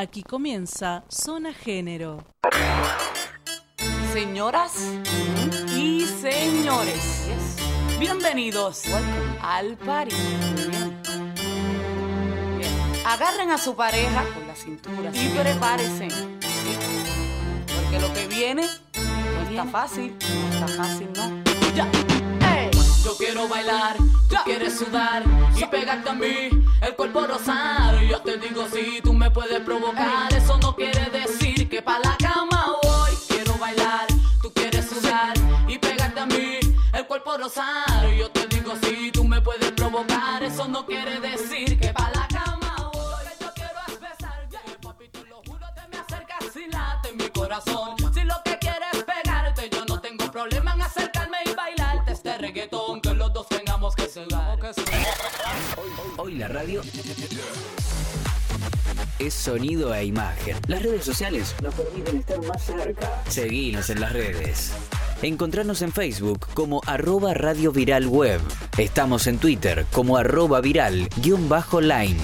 Aquí comienza Zona Género. Señoras y señores, bienvenidos al party. Agarren a su pareja con la cintura y prepárense. Porque lo que viene no está fácil, no está fácil, no. Ya. Quiero bailar, tú quieres sudar y pegarte a mí, el cuerpo rosar. Yo te digo si tú me puedes provocar, eso no quiere decir que pa' la cama voy. Quiero bailar, tú quieres sudar y pegarte a mí, el cuerpo rosar. Yo te digo si tú me puedes provocar, eso no quiere decir que pa' la cama voy. Lo que yo quiero es besar, yeah, papi, te lo juro, te me acercas y late mi corazón. Hoy la radio es sonido e imagen. Las redes sociales nos permiten estar más cerca. Seguinos en las redes. Encontrarnos en Facebook como arroba Radio Viral Web. Estamos en Twitter como arroba viral guion bajo line.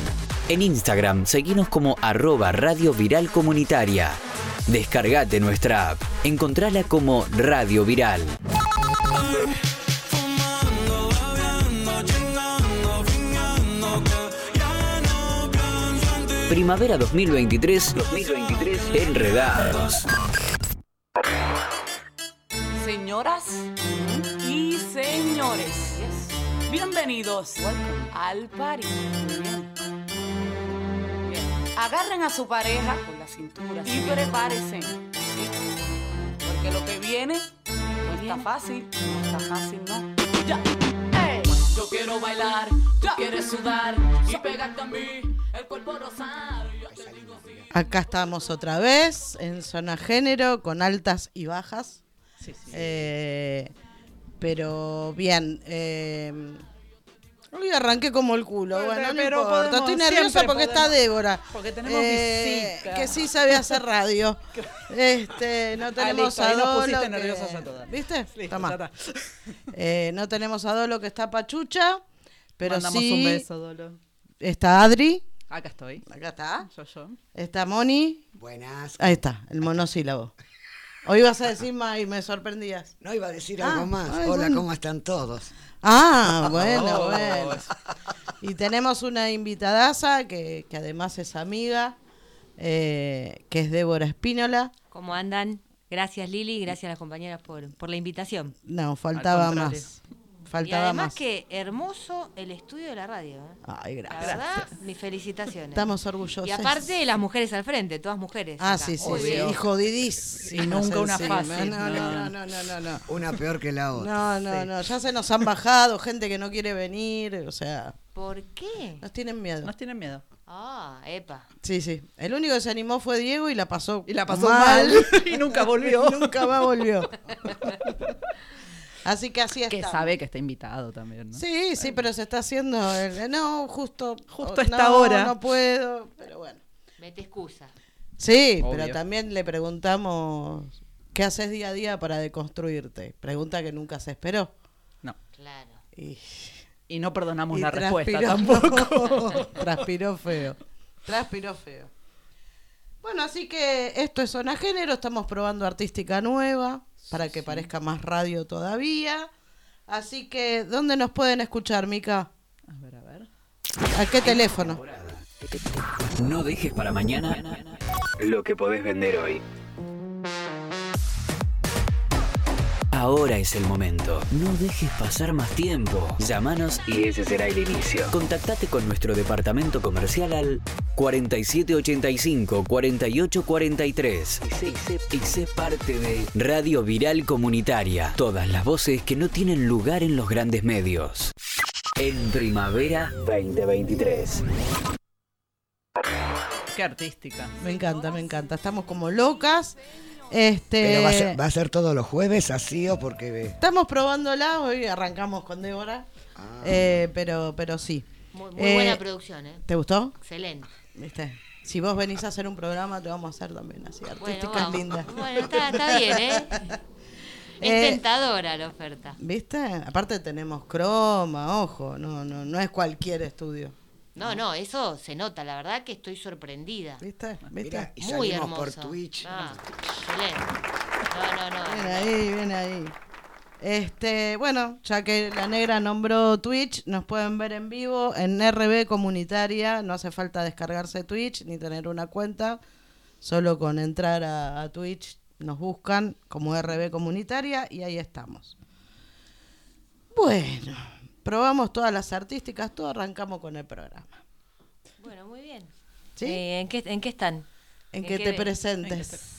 En Instagram seguinos como arroba Radio Viral Comunitaria. Descargate nuestra app. Encontrala como Radio Viral. Primavera 2023, 2023 Enredados. Señoras y señores, bienvenidos al party. Bien. Bien. Agarren a su pareja con la cintura y prepárense. ¿sí? Porque lo que viene no está fácil, no está fácil, no. Ya. Yo quiero bailar, tú quieres sudar y pegarte a mí, Acá estamos otra vez en zona género con altas y bajas. Eh, pero bien. eh, hoy arranqué como el culo. Bueno, Bueno, no pero importa. podemos- Estoy nerviosa porque está Débora. Eh, porque tenemos visita. Que sí sabe hacer radio. este, no tenemos listo, a Dolo. que- nerviosas a todas. ¿Viste? Listo, está. Eh, no tenemos a Dolo que está pachucha. Pero Mandamos sí un beso, Dolo. está Adri. Acá estoy. Acá está. Yo, yo. Está Moni. Buenas. Ahí está, el monosílabo. Hoy vas a decir más y me sorprendías. No iba a decir Ah, algo más. ay, Hola, bueno. ¿cómo están todos? Ah, bueno, Oh. bueno. Y tenemos una invitadaza que, que además es amiga, eh, que es Débora Espínola. ¿Cómo andan? Gracias Lili, gracias a las compañeras por, por la invitación. No, faltaba contrario. Más. y Faltaba además más. que hermoso el estudio de la radio. ¿eh? Ay, La gracias. verdad, mis felicitaciones. Estamos orgullosos. y aparte las mujeres al frente, todas mujeres. Ah, acá. sí, sí, Muy sí. bien. Y nunca una fácil, No, no, no. no, no, no, no. Una peor que la otra. No, no, no. Ya se nos han bajado gente que no quiere venir. O sea, ¿Por qué? nos tienen miedo. Nos tienen miedo. Ah, epa. Sí, sí. El único que se animó fue Diego y la pasó Y la pasó mal. y nunca volvió. Nunca más volvió. Así que así Que está. sabe que está invitado también, ¿no? Sí, sí, pero se está haciendo. el- no, justo. Justo a no, esta hora. No puedo, pero bueno. Mete excusa. Sí, Obvio. pero también le preguntamos. ¿Qué haces día a día para deconstruirte? Pregunta que nunca se esperó. No. Claro. Y, Y no perdonamos y la respuesta tampoco. transpiró feo. Transpiró feo. Bueno, así que esto es Zona Género. Estamos probando artística nueva para que parezca más radio todavía. Así que, ¿dónde nos pueden escuchar, Mica? A ver, a ver. ¿A qué teléfono? No dejes para mañana lo que podés vender hoy. Ahora es el momento. No dejes pasar más tiempo. Llámanos y ese será el inicio. Contactate con nuestro departamento comercial al 4785-4843 y sé, parte de Radio Viral Comunitaria. Todas las voces que no tienen lugar en los grandes medios. En Primavera 2023. Qué artística. Me encanta, me encanta. Estamos como locas. Este, Pero va a, ser, va a ser todos los jueves así o porque... Estamos probándola. Hoy arrancamos con Débora. Eh, pero, pero sí. Muy, muy Eh, buena producción, ¿eh? ¿Te gustó? Excelente. ¿Viste? Si vos venís a hacer un programa, te vamos a hacer también así. Bueno, Artísticas vamos. lindas. Bueno, está, está bien, ¿eh? Es Eh, tentadora la oferta. ¿Viste? Aparte tenemos croma, ojo, no, no, no es cualquier estudio. No, no, eso se nota, la verdad que estoy sorprendida. ¿Viste? ¿Viste? Mira, y Muy hermoso. por Twitch. Ah, excelente. No, no, no. Bien ahí, bien ahí. Este, bueno, ya que la negra nombró Twitch, nos pueden ver en vivo en RB Comunitaria. No hace falta descargarse Twitch ni tener una cuenta. Solo con entrar a, a Twitch nos buscan como RB Comunitaria y ahí estamos. Bueno, probamos todas las artísticas, todo arrancamos con el programa. Bueno, muy bien. ¿Sí? Eh, ¿en, qué, ¿En qué están? en ¿en que qué te presentes.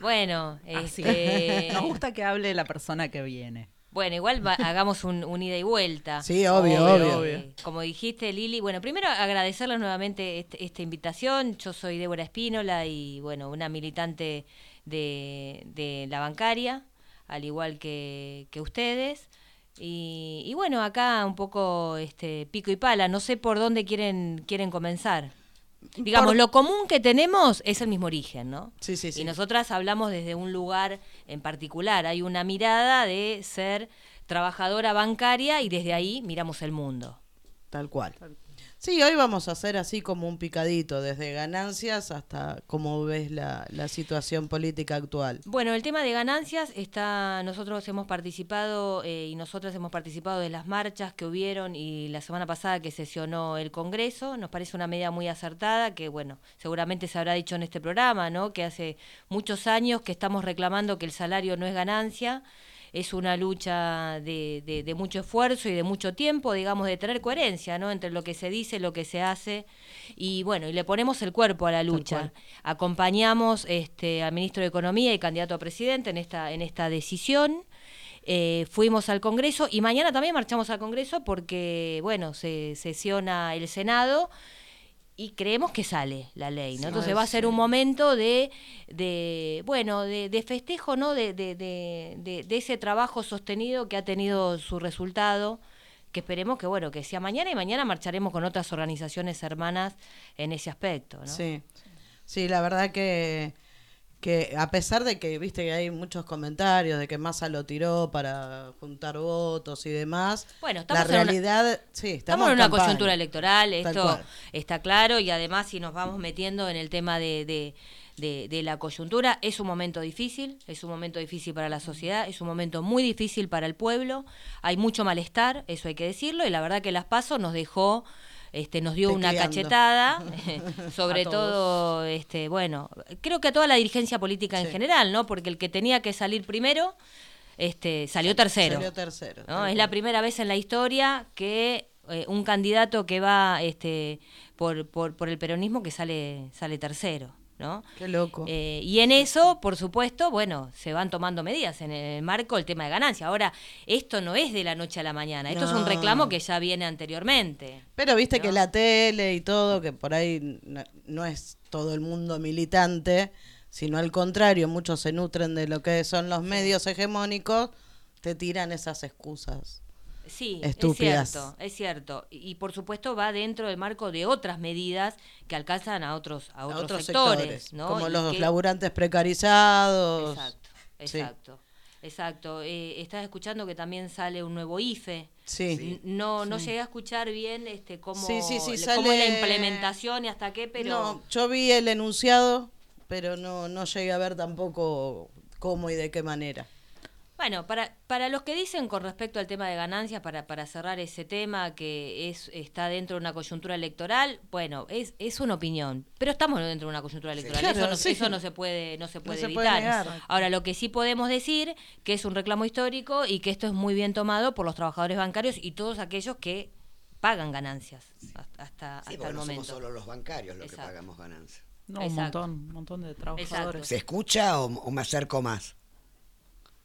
Bueno, Así. este, Nos gusta que hable la persona que viene. bueno, igual va- hagamos un, un ida y vuelta. Sí, obvio, Obvio, obvio. Eh, como dijiste, Lili, bueno, primero agradecerles nuevamente este- esta invitación. Yo soy Débora Espínola y, bueno, una militante de, de la bancaria, al igual que, que ustedes. Y, y bueno, acá un poco este pico y pala, no sé por dónde quieren, quieren comenzar. Digamos, Por- lo común que tenemos es el mismo origen, ¿no? Sí, sí, sí. Y nosotras hablamos desde un lugar en particular. Hay una mirada de ser trabajadora bancaria y desde ahí miramos el mundo. Tal cual. Sí, hoy vamos a hacer así como un picadito, desde ganancias hasta cómo ves la, la situación política actual. Bueno, el tema de ganancias está, nosotros hemos participado eh, y nosotras hemos participado de las marchas que hubieron y la semana pasada que sesionó el Congreso, nos parece una medida muy acertada que, bueno, seguramente se habrá dicho en este programa, ¿no? Que hace muchos años que estamos reclamando que el salario no es ganancia, es una lucha de, de- de mucho esfuerzo y de mucho tiempo, digamos, de tener coherencia, ¿no? Entre lo que se dice, lo que se hace y, bueno, y le ponemos el cuerpo a la lucha. Acompañamos este, al ministro de Economía y candidato a presidente en esta, en esta decisión. Eh, fuimos al Congreso y mañana también marchamos al Congreso porque, bueno, se sesiona el Senado y creemos que sale la ley, ¿no? Entonces va a ser un momento de, de bueno, de, de festejo, ¿no? De, de, de, de- de ese trabajo sostenido que ha tenido su resultado, que esperemos que, bueno, que sea mañana y mañana marcharemos con otras organizaciones hermanas en ese aspecto, ¿no? Sí. Sí, la verdad que, que a pesar de que, viste que hay muchos comentarios de que Massa lo tiró para juntar votos y demás, Bueno, la una- realidad, sí, estamos, Estamos en una campaña. coyuntura electoral, esto está claro y además si nos vamos metiendo en el tema de, de, de- de la coyuntura, es un momento difícil, es un momento difícil para la sociedad, es un momento muy difícil para el pueblo, hay mucho malestar, eso hay que decirlo, y la verdad que las pasos nos dejó... Este, nos dio una cachetada, sobre todo, este, bueno, creo que a toda la dirigencia política en general, ¿no? Porque el que tenía que salir primero, este, salió tercero. Salió tercero. ¿no? Es la primera vez en la historia que eh, un candidato que va este, por, por, por el peronismo que sale, sale tercero. ¿No? Qué loco. Eh, y en eso, por supuesto, bueno, se van tomando medidas en el marco del tema de ganancia. Ahora, esto no es de la noche a la mañana, esto es un reclamo que ya viene anteriormente. Pero viste ¿no? que la tele y todo, que por ahí no, no es todo el mundo militante, sino al contrario, muchos se nutren de lo que son los medios hegemónicos, te tiran esas excusas. Sí, Estúpidas. es cierto, es cierto. Y, y, por supuesto va dentro del marco de otras medidas que alcanzan a otros, a A otros, sectores, sectores, ¿no? como Y los que- laburantes precarizados. Exacto, Sí. exacto. Exacto. Eh, estás escuchando que también sale un nuevo IFE. Sí. No, no llegué a escuchar bien este cómo, Sí, sí, cómo es la sale- implementación y hasta qué, pero No, yo vi el enunciado, pero no, no llegué a ver tampoco cómo y de qué manera. Bueno, para, para los que dicen con respecto al tema de ganancias, para, para cerrar ese tema que es está dentro de una coyuntura electoral, bueno, es, es una opinión, pero estamos dentro de una coyuntura electoral, Claro, eso, no, sí. eso no se puede no se puede se puede evitar. Ahora, lo que sí podemos decir que es un reclamo histórico y que esto es muy bien tomado por los trabajadores bancarios y todos aquellos que pagan ganancias hasta, hasta, Sí, hasta porque el no momento. somos solo los bancarios los Exacto. que pagamos ganancias. No, un montón, un montón de trabajadores. ¿Se escucha o, o me acerco más?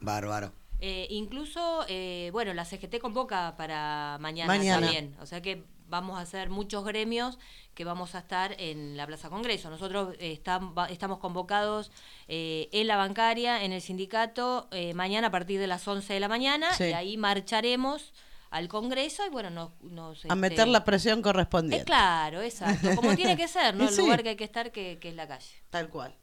Bárbaro. Eh, incluso, eh, bueno, la CGT convoca para mañana, Mañana. también. O sea que vamos a hacer muchos gremios que vamos a estar en la Plaza Congreso. Nosotros eh, va- estamos convocados eh, en la bancaria, en el sindicato, mañana a partir de las 11 de la mañana Sí. y ahí marcharemos al Congreso y bueno, nos... nos, A este, meter la presión Es correspondiente. claro, exacto. Como tiene que ser, ¿no? El sí. lugar que hay que estar, que, que es la calle. Tal cual.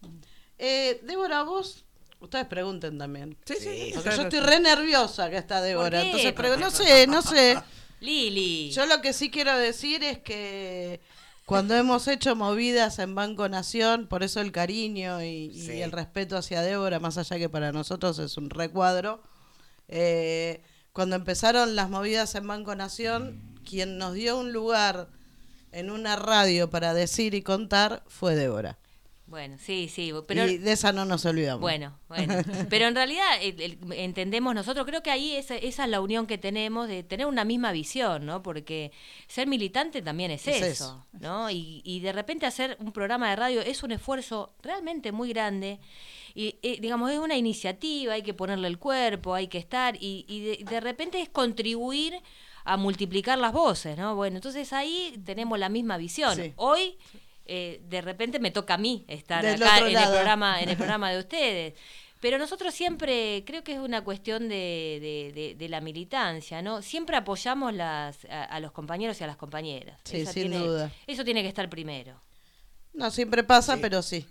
Eh, Débora, vos, ustedes pregunten también. Sí, Porque yo estoy re nerviosa que está Débora. qué? Entonces, pregu- no sé, no sé. Lili. Yo lo que sí quiero decir es que cuando hemos hecho movidas en Banco Nación, por eso el cariño y, y Sí. el respeto hacia Débora, más allá que para nosotros es un recuadro, eh, cuando empezaron las movidas en Banco Nación, quien nos dio un lugar en una radio para decir y contar fue Débora. Bueno, sí, sí, pero y de esa no nos olvidamos. Bueno, bueno. Pero en realidad el- el- entendemos nosotros, creo que ahí esa, esa es la unión que tenemos de tener una misma visión, ¿no? Porque ser militante también es, Es eso, eso. ¿no? Y, y de repente hacer un programa de radio es un esfuerzo realmente muy grande. Y eh, digamos, es una iniciativa, hay que ponerle el cuerpo, hay que estar, y, y de, de repente es contribuir a multiplicar las voces, ¿no? Bueno, entonces ahí tenemos la misma visión. Sí. Hoy eh, de repente me toca a mí estar Del acá en el programa en el programa de ustedes pero nosotros siempre creo que es una cuestión de, de- de- de la militancia no siempre apoyamos las a, a los compañeros y a las compañeras Sí, Esa sin tiene- duda. eso tiene que estar primero No siempre pasa, Sí. pero sí.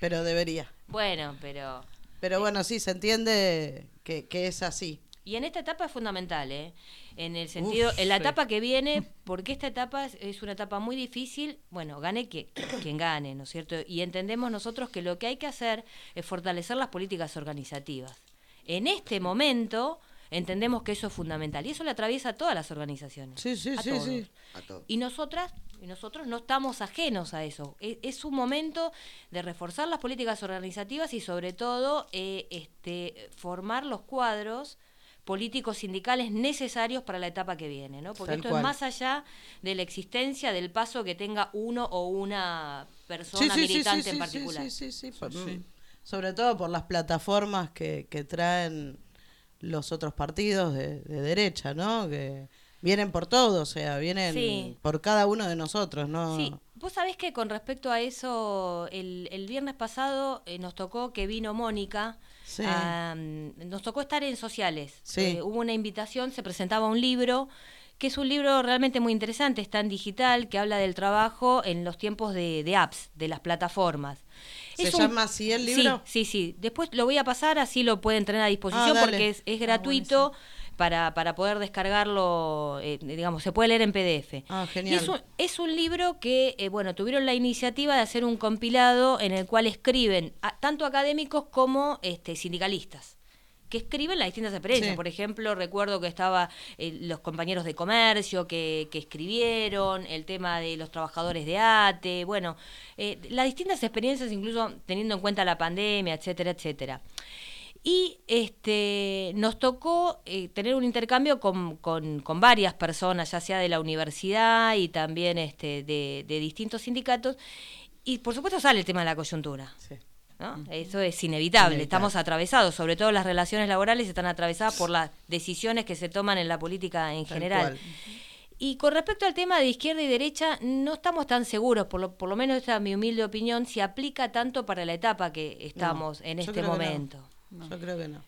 Pero debería. bueno pero Pero bueno, sí, se entiende que, que es así. Y en esta etapa es fundamental, ¿eh? En el sentido, en la sí. etapa que viene, porque esta etapa es, es una etapa muy difícil, bueno, gane quien, quien gane, ¿no es cierto? Y entendemos nosotros que lo que hay que hacer es fortalecer las políticas organizativas. En este momento entendemos que eso es fundamental y eso le atraviesa a todas las organizaciones. Sí, sí, a sí, todos. sí. A todo. Y nosotras y nosotros no estamos ajenos a eso. E- Es, un momento de reforzar las políticas organizativas y sobre todo eh, este, formar los cuadros políticos sindicales necesarios para la etapa que viene, ¿no? Porque Tal esto cual. es más allá de la existencia del paso que tenga uno o una persona Sí, sí, sí, militante sí, en sí, particular. sí, sí, sí, por- mm, Sobre todo por las plataformas que, que traen los otros partidos de, de derecha, ¿no? Que vienen por todo, o sea, vienen Sí. por cada uno de nosotros, ¿no? Sí, vos sabés que con respecto a eso, el, el viernes pasado eh, nos tocó que vino Mónica, Sí. nos tocó estar en sociales. Sí. Eh, hubo una invitación, se presentaba un libro, que es un libro realmente muy interesante, está en digital, que habla del trabajo en los tiempos de, de apps, de las plataformas. ¿Se Es un- llama así el libro? Sí, sí, sí. Después lo voy a pasar, así lo pueden tener a disposición Ah, porque es, es gratuito para, para poder descargarlo, eh, digamos, se puede leer en PDF. Ah, Y genial. es un, es un libro que, eh, bueno, tuvieron la iniciativa de hacer un compilado en el cual escriben a- tanto académicos como este, sindicalistas que escriben las distintas experiencias. Sí. Por ejemplo, recuerdo que estaba eh, los compañeros de comercio que, que escribieron, el tema de los trabajadores de ATE, bueno, eh, las distintas experiencias, incluso teniendo en cuenta la pandemia, etcétera, etcétera. Y este, nos tocó eh, tener un intercambio con, con- con varias personas, ya sea de la universidad y también este, de, de distintos sindicatos. Y por supuesto sale el tema de la coyuntura. Sí. ¿no? Eso es inevitable. Inevitable. Estamos atravesados, sobre todo las relaciones laborales están atravesadas por las decisiones que se toman en la política en Tal general. cual. Y con respecto al tema de izquierda y derecha, no estamos tan seguros, por lo, por lo menos esta es mi humilde opinión, si aplica tanto para la etapa que estamos en este que no. Yo creo que no.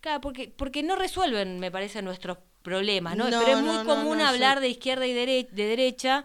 Claro, porque, porque no resuelven, me parece, nuestros problemas, ¿no? No, Pero es muy común hablar de izquierda y dere- de derecha,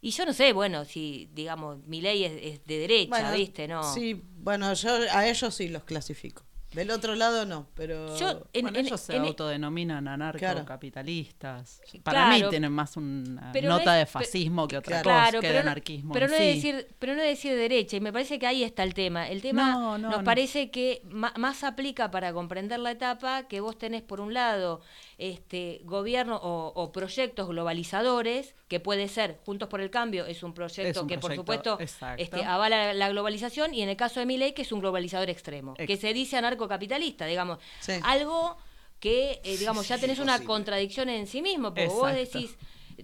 y yo no sé, bueno, si, digamos, mi ley es, es de derecha, Bueno, ¿viste? No. Sí, bueno, yo a ellos sí los clasifico. Del otro lado no, pero... Yo, en- bueno, en- ellos se en- autodenominan anarcocapitalistas. Claro. Para mí Claro. tienen más una no nota es- de fascismo que otra Claro. cosa, que de pero no- anarquismo. pero no es sí. decir, pero no es decir derecha, y me parece que ahí está el tema. El tema No, no, nos no. parece que más aplica para comprender la etapa que vos tenés por un lado este gobierno o, o proyectos globalizadores, que puede ser Juntos por el Cambio, es un proyecto Es un que por supuesto este, avala la globalización, y en el caso de Milei, que es un globalizador extremo, Ex- que se dice anarcocapitalista, digamos, Sí. algo que, eh, digamos, ya tenés una contradicción en sí mismo, porque vos decís,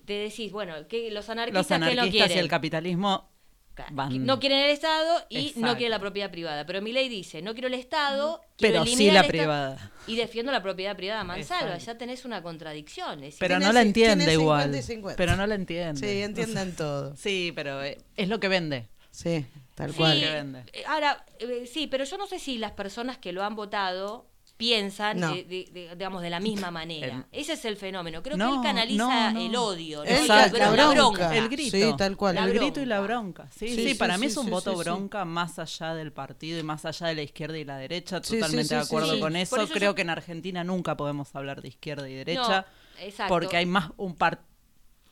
te decís, bueno, que los anarquistas, Los que no quieren. y el capitalismo van... No quieren el Estado y no quieren la propiedad privada. Pero mi ley dice, no quiero el Estado, quiero Pero sí la privada. Y defiendo la propiedad privada. Mansalva, Exacto. ya tenés una contradicción. es Pero no la entiende igual. 50 y 50. Pero no la entiende. Sí, entienden todo. Sí, pero eh, es lo que vende. Sí, tal sí, cual. que vende. eh, Ahora, eh, sí, pero yo no sé si las personas que lo han votado piensan, No. de, de- de- digamos, de la misma manera. Ese es el fenómeno. Creo que él canaliza no, no. el odio, ¿no? Él la, Exacto. la bronca. El grito. Sí, tal cual. La el grito y la bronca. Sí, Sí, sí, sí, para mí sí, es un sí, voto sí, sí. bronca más allá del partido y más allá de la izquierda y la derecha. Sí, sí, Totalmente sí, de sí, acuerdo sí. con eso. eso Creo yo- que en Argentina nunca podemos hablar de izquierda y No, derecha. Exacto. Porque hay más un par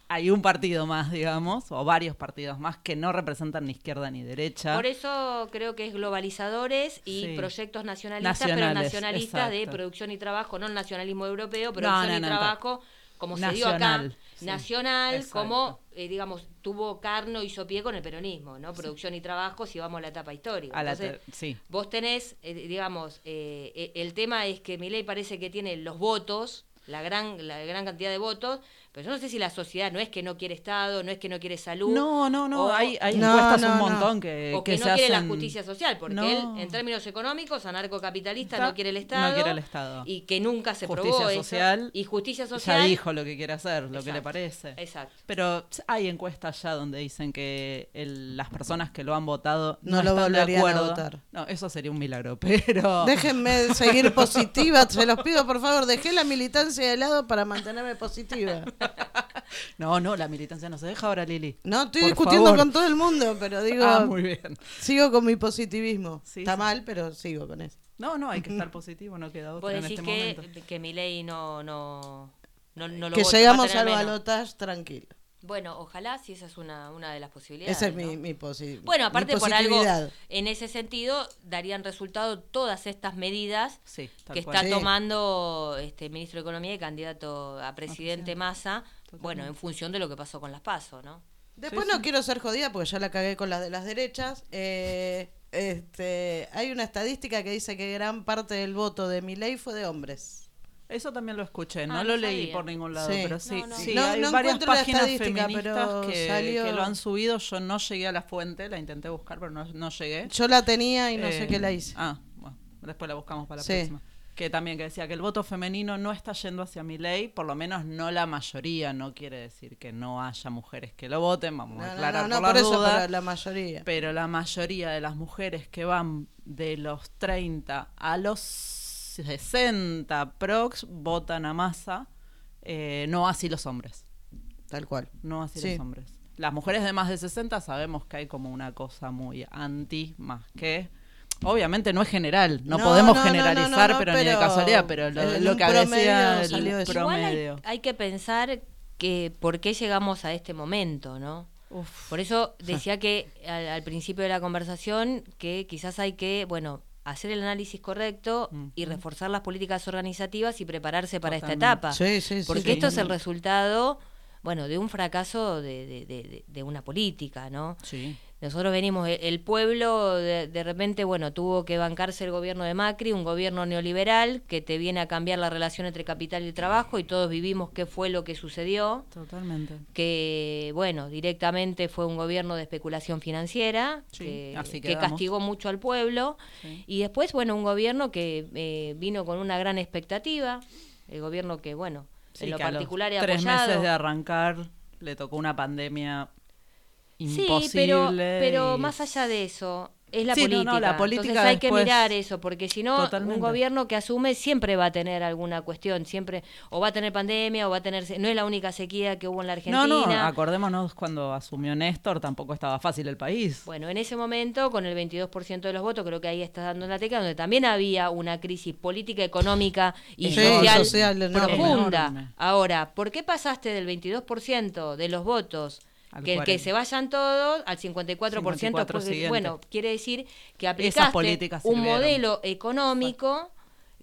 hay un partido más, digamos, o varios partidos más que no representan ni izquierda ni derecha. Por eso creo que es globalizadores y Sí. proyectos nacionalistas, pero nacionalistas de producción y trabajo, no el nacionalismo europeo, producción no, y no, trabajo, como se dio acá, Nacional, sí, nacional, exacto. como, eh, digamos, tuvo carno y hizo pie con el peronismo, ¿no? Producción y trabajo, si vamos a la etapa histórica. A la Entonces, ter- sí. Vos tenés, eh, digamos, eh, eh, el tema es que Milei parece que tiene los votos, la gran, la gran cantidad de votos, pero yo no sé si la sociedad no es que no quiere Estado, no es que no quiere salud. No, no, no, o- hay, hay No, encuestas no, un no. montón que, o que, se no quiere la justicia social, porque No. él, en términos económicos, anarcocapitalista no quiere el no Estado. quiere el Estado. Y que nunca se Justicia probó eso. social, Y justicia Ya social. dijo lo que quiere hacer, lo que le parece. Exacto. Pero hay encuestas ya donde dicen que el- las personas que lo han votado no, No lo están de volverían a acuerdo. votar. No, eso sería un milagro, pero Déjenme seguir positiva, se los pido por favor, dejé la militancia de lado para mantenerme positiva. no, no, la militancia no se deja ahora, Lili. No, estoy Por discutiendo favor. con todo el mundo, pero digo, Ah, muy bien. sigo con mi positivismo. Sí, Está sí. mal, pero sigo con eso. No, no, hay que estar positivo, no queda Vos otra en este que, momento. que Milei no, no, no, no lo que llegamos al balotaje tranquilo. Bueno, ojalá si esa es una, una de las posibilidades. Esa es ¿no? mi, mi, posi- Bueno, mi aparte por algo, en ese sentido, darían resultado todas estas medidas Sí, que cual. está Sí. tomando este ministro de Economía y candidato a presidente Massa, Totalmente. bueno, en función de lo que pasó con las PASO, ¿no? Después no quiero ser jodida porque ya la cagué con las de las derechas. Eh, este, hay una estadística que dice que gran parte del voto de mi ley fue de hombres. Eso también lo escuché, no Ah, lo leí sabía. por ningún lado, Sí. pero sí, No, no. sí No- hay no varias páginas feministas pero que, salió- que lo han subido. Yo no llegué a la fuente, la intenté buscar, pero no, no llegué. Yo la tenía y no sé Eh, qué la hice. Ah, bueno, después la buscamos para la Sí. próxima. Que también que decía que el voto femenino no está yendo hacia mi ley, por lo menos no la mayoría, no quiere decir que no haya mujeres que lo voten, vamos No, a no, aclarar no, no, por la por eso, duda, pero la mayoría. pero la mayoría de las mujeres que van de los 30 a los 60 prox votan a masa, eh, no así los hombres, Tal cual. no así Sí. los hombres. Las mujeres de más de 60 sabemos que hay como una cosa muy anti, más que... Obviamente no es general, no, No, podemos no, generalizar, no, no, pero, ni de pero casualidad, pero lo, lo que decía el hay, promedio. hay que pensar que por qué llegamos a este momento, ¿no? Uf. Por eso decía que al, al principio de la conversación que quizás hay que, bueno, hacer el análisis correcto y reforzar las políticas organizativas y prepararse para Totalmente. esta etapa. Sí, sí, sí. Porque sí. esto es el resultado, bueno, de un fracaso de, de- de- de- de una política, ¿no? Sí. Nosotros venimos, el- el pueblo de, de repente, bueno, tuvo que bancarse el gobierno de Macri, un gobierno neoliberal que te viene a cambiar la relación entre capital y trabajo y todos vivimos qué fue lo que sucedió Totalmente. que bueno directamente fue un gobierno de especulación financiera Sí, que, castigó mucho al pueblo Sí. y después bueno un gobierno que eh, vino con una gran expectativa el gobierno que bueno Sí, en lo que a los particular he tres apoyado meses de arrancar le tocó una pandemia sí imposible. pero pero y- más allá de eso es la Sí, política. no, la política Entonces hay después- que mirar eso, porque si no, Totalmente. un gobierno que asume siempre va a tener alguna cuestión, siempre, o va a tener pandemia, o va a tener, no es la única sequía que hubo en la Argentina. No, no, acordémonos cuando asumió Néstor, tampoco estaba fácil el país. Bueno, en ese momento, con el 22% de los votos, creo que ahí está dando la tecla, donde también había una crisis política, económica y Sí, social, profunda. Enorme. Ahora, ¿por qué pasaste del 22% de los votos que, que 40. se vayan todos al 54%? 54 pues, bueno, quiere decir que aplicaste un modelo económico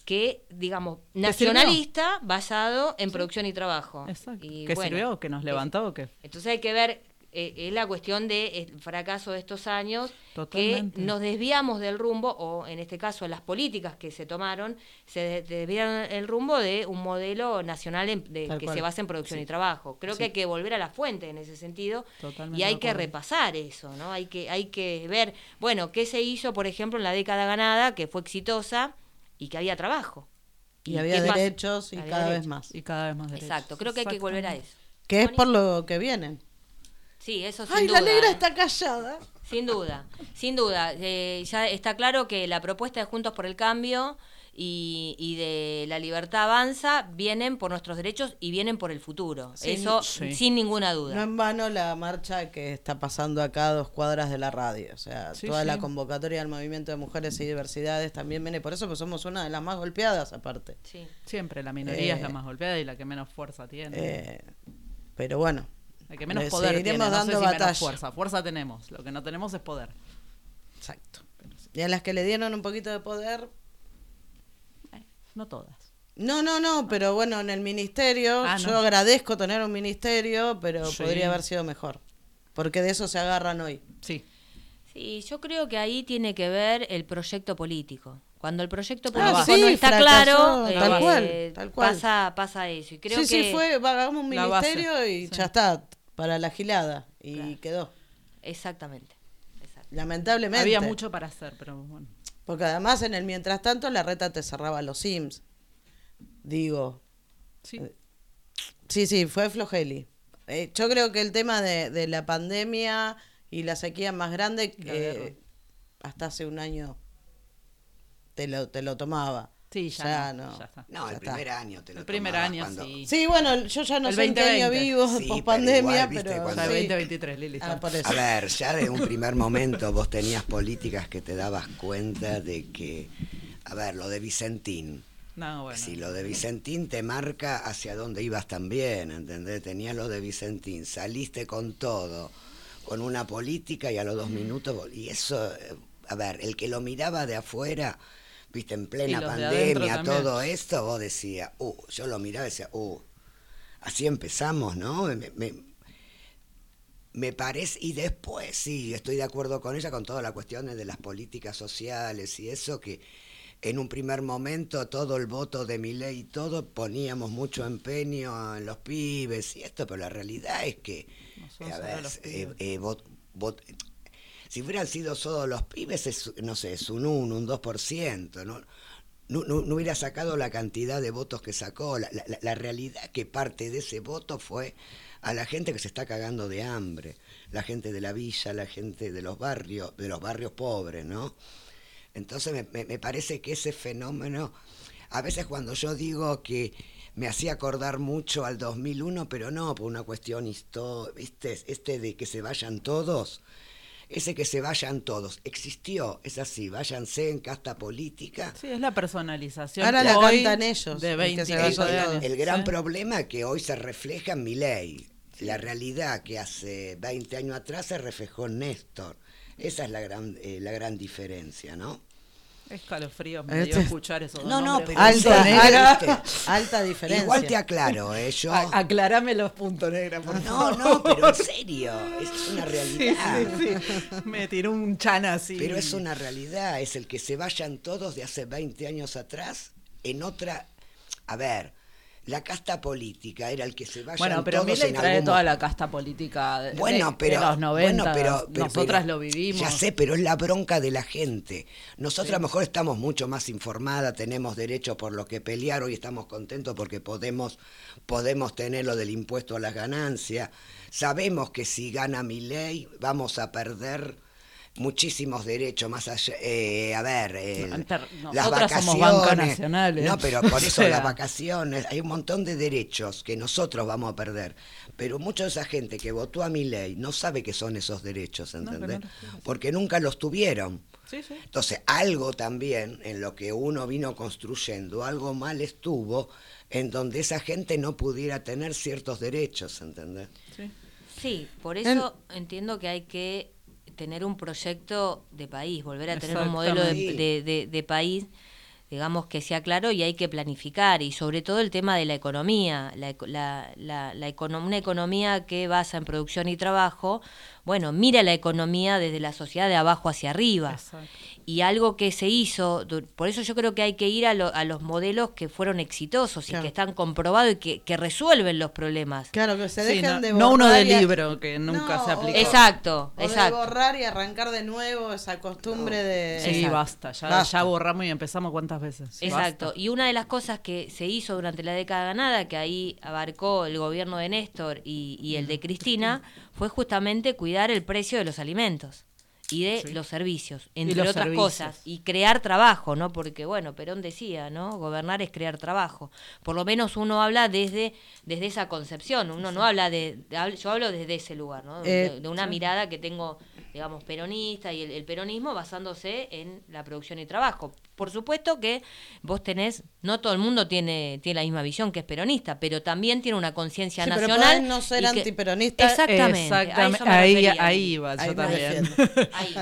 que, digamos, nacionalista basado en producción y trabajo. Exacto. Y ¿Qué bueno, sirvió? ¿Que nos levantó o qué? entonces hay que ver, eh, es la cuestión del fracaso de estos años, Totalmente. que nos desviamos del rumbo, o en este caso las políticas que se tomaron, se de- desviaron el rumbo de un modelo nacional en- de- que cual. se basa en producción y trabajo. Creo Sí. que hay que volver a la fuente en ese sentido Totalmente y hay de que repasar eso, ¿no? Hay que, hay que ver, bueno, qué se hizo, por ejemplo, en la década ganada, que fue exitosa y que había trabajo. Y había derechos y había cada vez más. Y cada vez más derechos. Exacto, creo que hay que volver a eso. Que es por lo que vienen. Sí, eso sin Ay, duda. la negra ¿eh? está callada. Sin duda, sin duda. Eh, ya está claro que la propuesta de Juntos por el Cambio y, y de la libertad avanza vienen por nuestros derechos y vienen por el futuro. Eso sí. sin ninguna duda. No en vano la marcha que está pasando acá a dos cuadras de la radio. O sea, Sí, toda sí. la convocatoria del movimiento de mujeres y diversidades también viene por eso, pues somos una de las más golpeadas aparte. Sí. Siempre la minoría es la Eh, más golpeada y la que menos fuerza tiene. Eh, pero bueno. Que menos poder tiene. sé dando si menos fuerza. Fuerza tenemos. Lo que no tenemos es poder. Exacto. Y a las que le dieron un poquito de poder. Eh, no todas. No, no, no, pero bueno, en el ministerio, Ah, yo agradezco tener un ministerio, pero Sí. podría haber sido mejor. Porque de eso se agarran hoy. Sí. Sí, yo creo que ahí tiene que ver el proyecto político. Cuando el proyecto Ah, político sí, no está fracasó, claro, tal eh, cual, tal cual. Pasa, pasa eso. Y creo sí, que sí, fue, hagamos un ministerio y sí. ya está, para la gilada. Y Claro. quedó. Exactamente. exacto. Lamentablemente. Había mucho para hacer, pero bueno. Porque además en el mientras tanto la reta te cerraba los Sims. Digo, Sí. sí, sí, fue flojeli. Eh, yo creo que el tema de, de la pandemia y la sequía más grande, eh, hasta hace un año te lo, te lo tomaba. Sí, ya, no, ya está. No, ya el está. primer año te lo El primer año, cuando- sí. Sí, bueno, yo ya no El sé en qué año 2020. vivo, Sí, pero post pandemia, pero. cuando- O sea, sí. 2023, Lili. Ah, por eso. A ver, ya de un primer momento vos tenías políticas que te dabas cuenta de que, a ver, lo de Vicentín, No, bueno. si lo de Vicentín te marca hacia dónde ibas también, ¿entendés? Tenías lo de Vicentín, saliste con todo, con una política y a los dos minutos, y eso, eh, a ver, el que lo miraba de afuera, viste, en plena pandemia, todo esto, vos decías, uh, yo lo miraba y decía, uh, así empezamos, ¿no? Me- me- me parece, y después sí, estoy de acuerdo con ella con todas las cuestiones de las políticas sociales y eso que en un primer momento todo el voto de mi ley y todo poníamos mucho empeño en los pibes y esto, pero la realidad es que, No eh, a ver, eh, eh, vot- vot- si hubieran sido solo los pibes, es, no sé, es un 1, un 2%, ¿no? No, no, no hubiera sacado la cantidad de votos que sacó. La, la- la realidad que parte de ese voto fue a la gente que se está cagando de hambre, la gente de la villa, la gente de los barrios, de los barrios pobres, ¿no? Entonces me, parece que ese fenómeno, a veces cuando yo digo que me hacía acordar mucho al 2001, pero no por una cuestión ¿viste? Este de que se vayan todos, ese que se vayan todos, existió, es así, váyanse en casta política. Sí, es la personalización. Ahora la hoy cantan ellos, De el 20 que se y vaya pico de todo. años. El gran Sí. problema que hoy se refleja en mi ley. La realidad que hace 20 años atrás se reflejó en Néstor. Esa es la gran, eh, la gran diferencia, ¿no? Escalofríos me dio Este- escuchar eso. No, no, pero Alta, alta, diferencia. Igual te aclaro, ¿eh? Yo... A- aclarame los puntos negros, por No, favor. no, pero en serio, es una Sí, realidad. sí, sí. Me tiró un chan así. Pero es una realidad, es el que se vayan todos de hace 20 años atrás en otra... A ver, la casta política era el que se vayan Bueno, pero todos en trae algún toda la casta política de, Bueno, pero, de los 90. bueno, pero- pero- Nosotras pero- lo vivimos. Ya sé, pero es la bronca de la gente. Nosotros a lo mejor estamos mucho más informadas, tenemos derecho por lo que pelear, hoy estamos contentos porque podemos, podemos tener lo del impuesto a las ganancias. Sabemos que si gana mi ley vamos a perder muchísimos derechos más allá eh, a ver eh, No, enter- las vacaciones ¿eh? no pero por eso O sea. las vacaciones hay un montón de derechos que nosotros vamos a perder pero mucha de esa gente que votó a mi ley no sabe qué son esos derechos ¿entendés? no porque nunca los tuvieron Sí, sí. entonces algo también en lo que uno vino construyendo algo mal estuvo en donde esa gente no pudiera tener ciertos derechos ¿entendés? sí. Sí, por eso entiendo que hay que tener un proyecto de país, volver a tener un modelo de, de- de- de país, digamos, que sea claro y hay que planificar. Y sobre todo el tema de la economía, la, la, la- la econo- una economía que basa en producción y trabajo, bueno, mira la economía desde la sociedad de abajo hacia arriba. Exacto. Y algo que se hizo, du- por eso yo creo que hay que ir a, lo- a los modelos que fueron exitosos y que están comprobados y que, que resuelven los problemas. Claro, que se Sí, dejen no, de no uno borrar de libro que nunca No, se aplicó. o- Exacto, O de exacto. borrar y arrancar de nuevo esa costumbre de... Sí, Exacto. basta. Ya, Basta. ya borramos y empezamos cuántas veces. Exacto. Basta. Y una de las cosas que se hizo durante la década ganada, que ahí abarcó el gobierno de Néstor y, y el de Cristina, fue justamente cuidar el precio de los alimentos. Y de Sí. los servicios, entre los otras servicios. cosas, y crear trabajo, ¿no? Porque, bueno, Perón decía, ¿no? Gobernar es crear trabajo. Por lo menos uno habla desde, desde esa concepción, uno no habla de, yo hablo desde ese lugar, ¿no? De, Eh, de una mirada que tengo, digamos, peronista y el, el peronismo basándose en la producción y trabajo. Por supuesto que vos tenés, no todo el mundo tiene, tiene la misma visión que es peronista, pero también tiene una conciencia Sí, pero nacional. podés no ser antiperonista. Exactamente. a Exactamente. eso me Ahí, refería. ahí iba yo Ahí también. Ahí.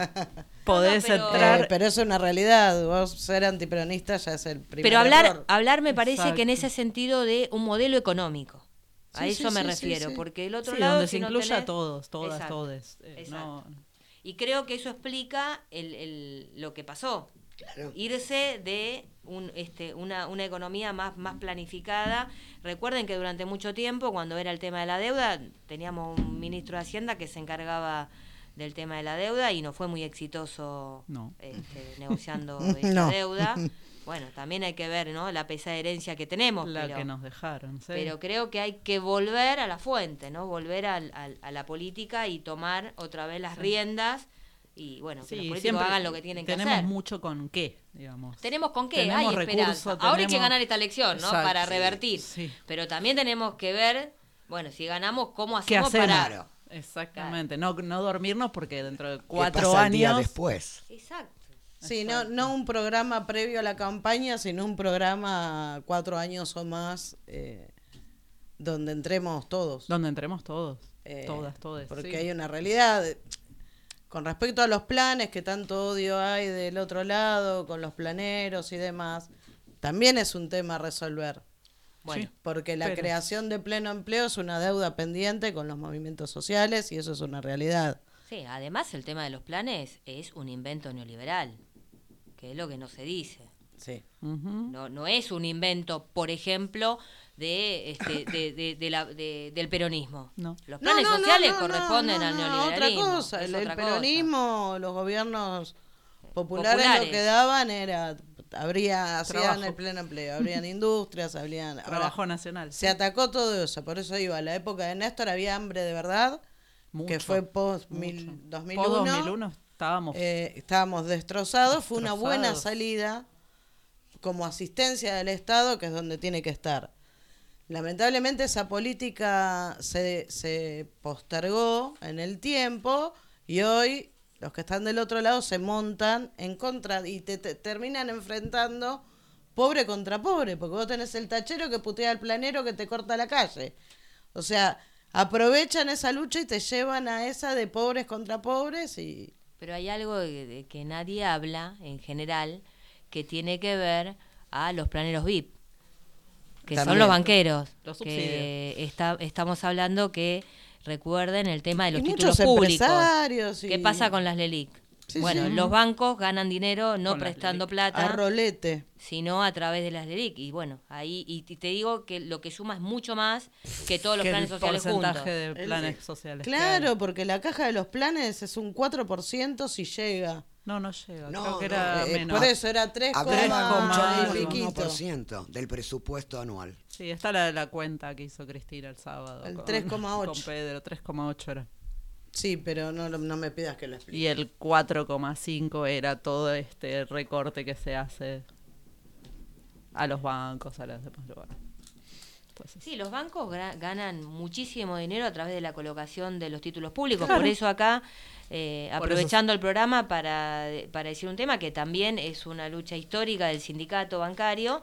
Podés No, no, pero- entrar. Eh, pero eso es una realidad. Vos ser antiperonista ya es el primer Pero hablar, error. hablar me parece que en ese sentido de un modelo económico. A Sí, eso sí, me sí, refiero, sí. porque el otro Sí, lado donde si se no incluya a tenés- todos, todas, Exacto, todes. eh, exacto. no- Y creo que eso explica el, el- lo que pasó. Claro. Irse de un, este, una, una economía más, más planificada. Recuerden que durante mucho tiempo, cuando era el tema de la deuda, teníamos un ministro de Hacienda que se encargaba del tema de la deuda y no fue muy exitoso No. este, negociando esa No. deuda. Bueno, también hay que ver ¿no? la pesada herencia que tenemos. la pero, que nos dejaron. sí. pero creo que hay que volver a la fuente, ¿no? Volver al- al- a la política y tomar otra vez las riendas y bueno, que Sí, los políticos hagan lo que tienen que tenemos hacer. mucho con qué, digamos. Tenemos con qué, Tenemos hay esperanza. recursos, Ahora hay que tenemos- ganar esta elección, ¿no? Exacto, para revertir. sí. Pero también tenemos que ver, bueno, si ganamos, cómo ¿Qué hacemos hacemos? para... Claro. Exactamente, no, no dormirnos porque dentro de ¿Qué cuatro pasa el día años... después? Exacto. Sí, no, no un programa previo a la campaña, sino un programa cuatro años o más eh, donde entremos todos. Donde entremos todos, Eh, todas, todas. Porque sí. hay una realidad. Con respecto a los planes, que tanto odio hay del otro lado, con los planeros y demás, también es un tema a resolver. Bueno, Sí. Porque la Pero- creación de pleno empleo es una deuda pendiente con los movimientos sociales y eso es una realidad. sí, además el tema de los planes es un invento neoliberal, que es lo que no se dice. Sí. No, no es un invento, por ejemplo, de, este, de, de- de la- de- del peronismo. No. Los planes no, no, sociales no, corresponden no, al neoliberalismo. Otra cosa, el, el otra cosa. peronismo, los gobiernos populares, Populares. lo que daban era, habría, hacían el pleno empleo, habrían industrias, habrían... ahora, Trabajo nacional. se atacó todo eso, por eso iba, la época de Néstor había hambre de verdad, que fue post mil- 2001. Post 2001 estábamos... Eh, estábamos destrozados, fue una buena salida como asistencia del Estado, que es donde tiene que estar. Lamentablemente esa política se, se postergó en el tiempo y hoy los que están del otro lado se montan en contra y te, te- terminan enfrentando pobre contra pobre, porque vos tenés el tachero que putea al planero que te corta la calle. O sea, aprovechan esa lucha y te llevan a esa de pobres contra pobres y... Pero hay algo de, de que nadie habla en general que tiene que ver a los planeros VIP, que son los banqueros. Los que está, estamos hablando que recuerden el tema de los Y títulos públicos. y- ¿Qué pasa con las LELIC? Sí, bueno, sí. los bancos ganan dinero no Con prestando plata A rolete. sino a través de las LELIC. Y bueno, ahí y te digo que lo que suma es mucho más que todos los que planes el sociales porcentaje juntos. de El- planes sociales. que Claro, hay. porque la caja de los planes es un 4% si llega. No, no llega. No, creo que no, era Eh, menos. por eso era 3, Habrá coma mucho y menos, piquito. 1% del presupuesto anual. Sí, está la, la cuenta que hizo Cristina el sábado. El con- 3,8. Con Pedro, 3,8 era. Sí, pero no, no me pidas que lo explique. Y el 4,5 era todo este recorte que se hace a los bancos, a los demás lugares. Entonces, Sí, los bancos ganan muchísimo dinero a través de la colocación de los títulos públicos. Por eso acá, eh, aprovechando el programa para, para decir un tema que también es una lucha histórica del sindicato bancario,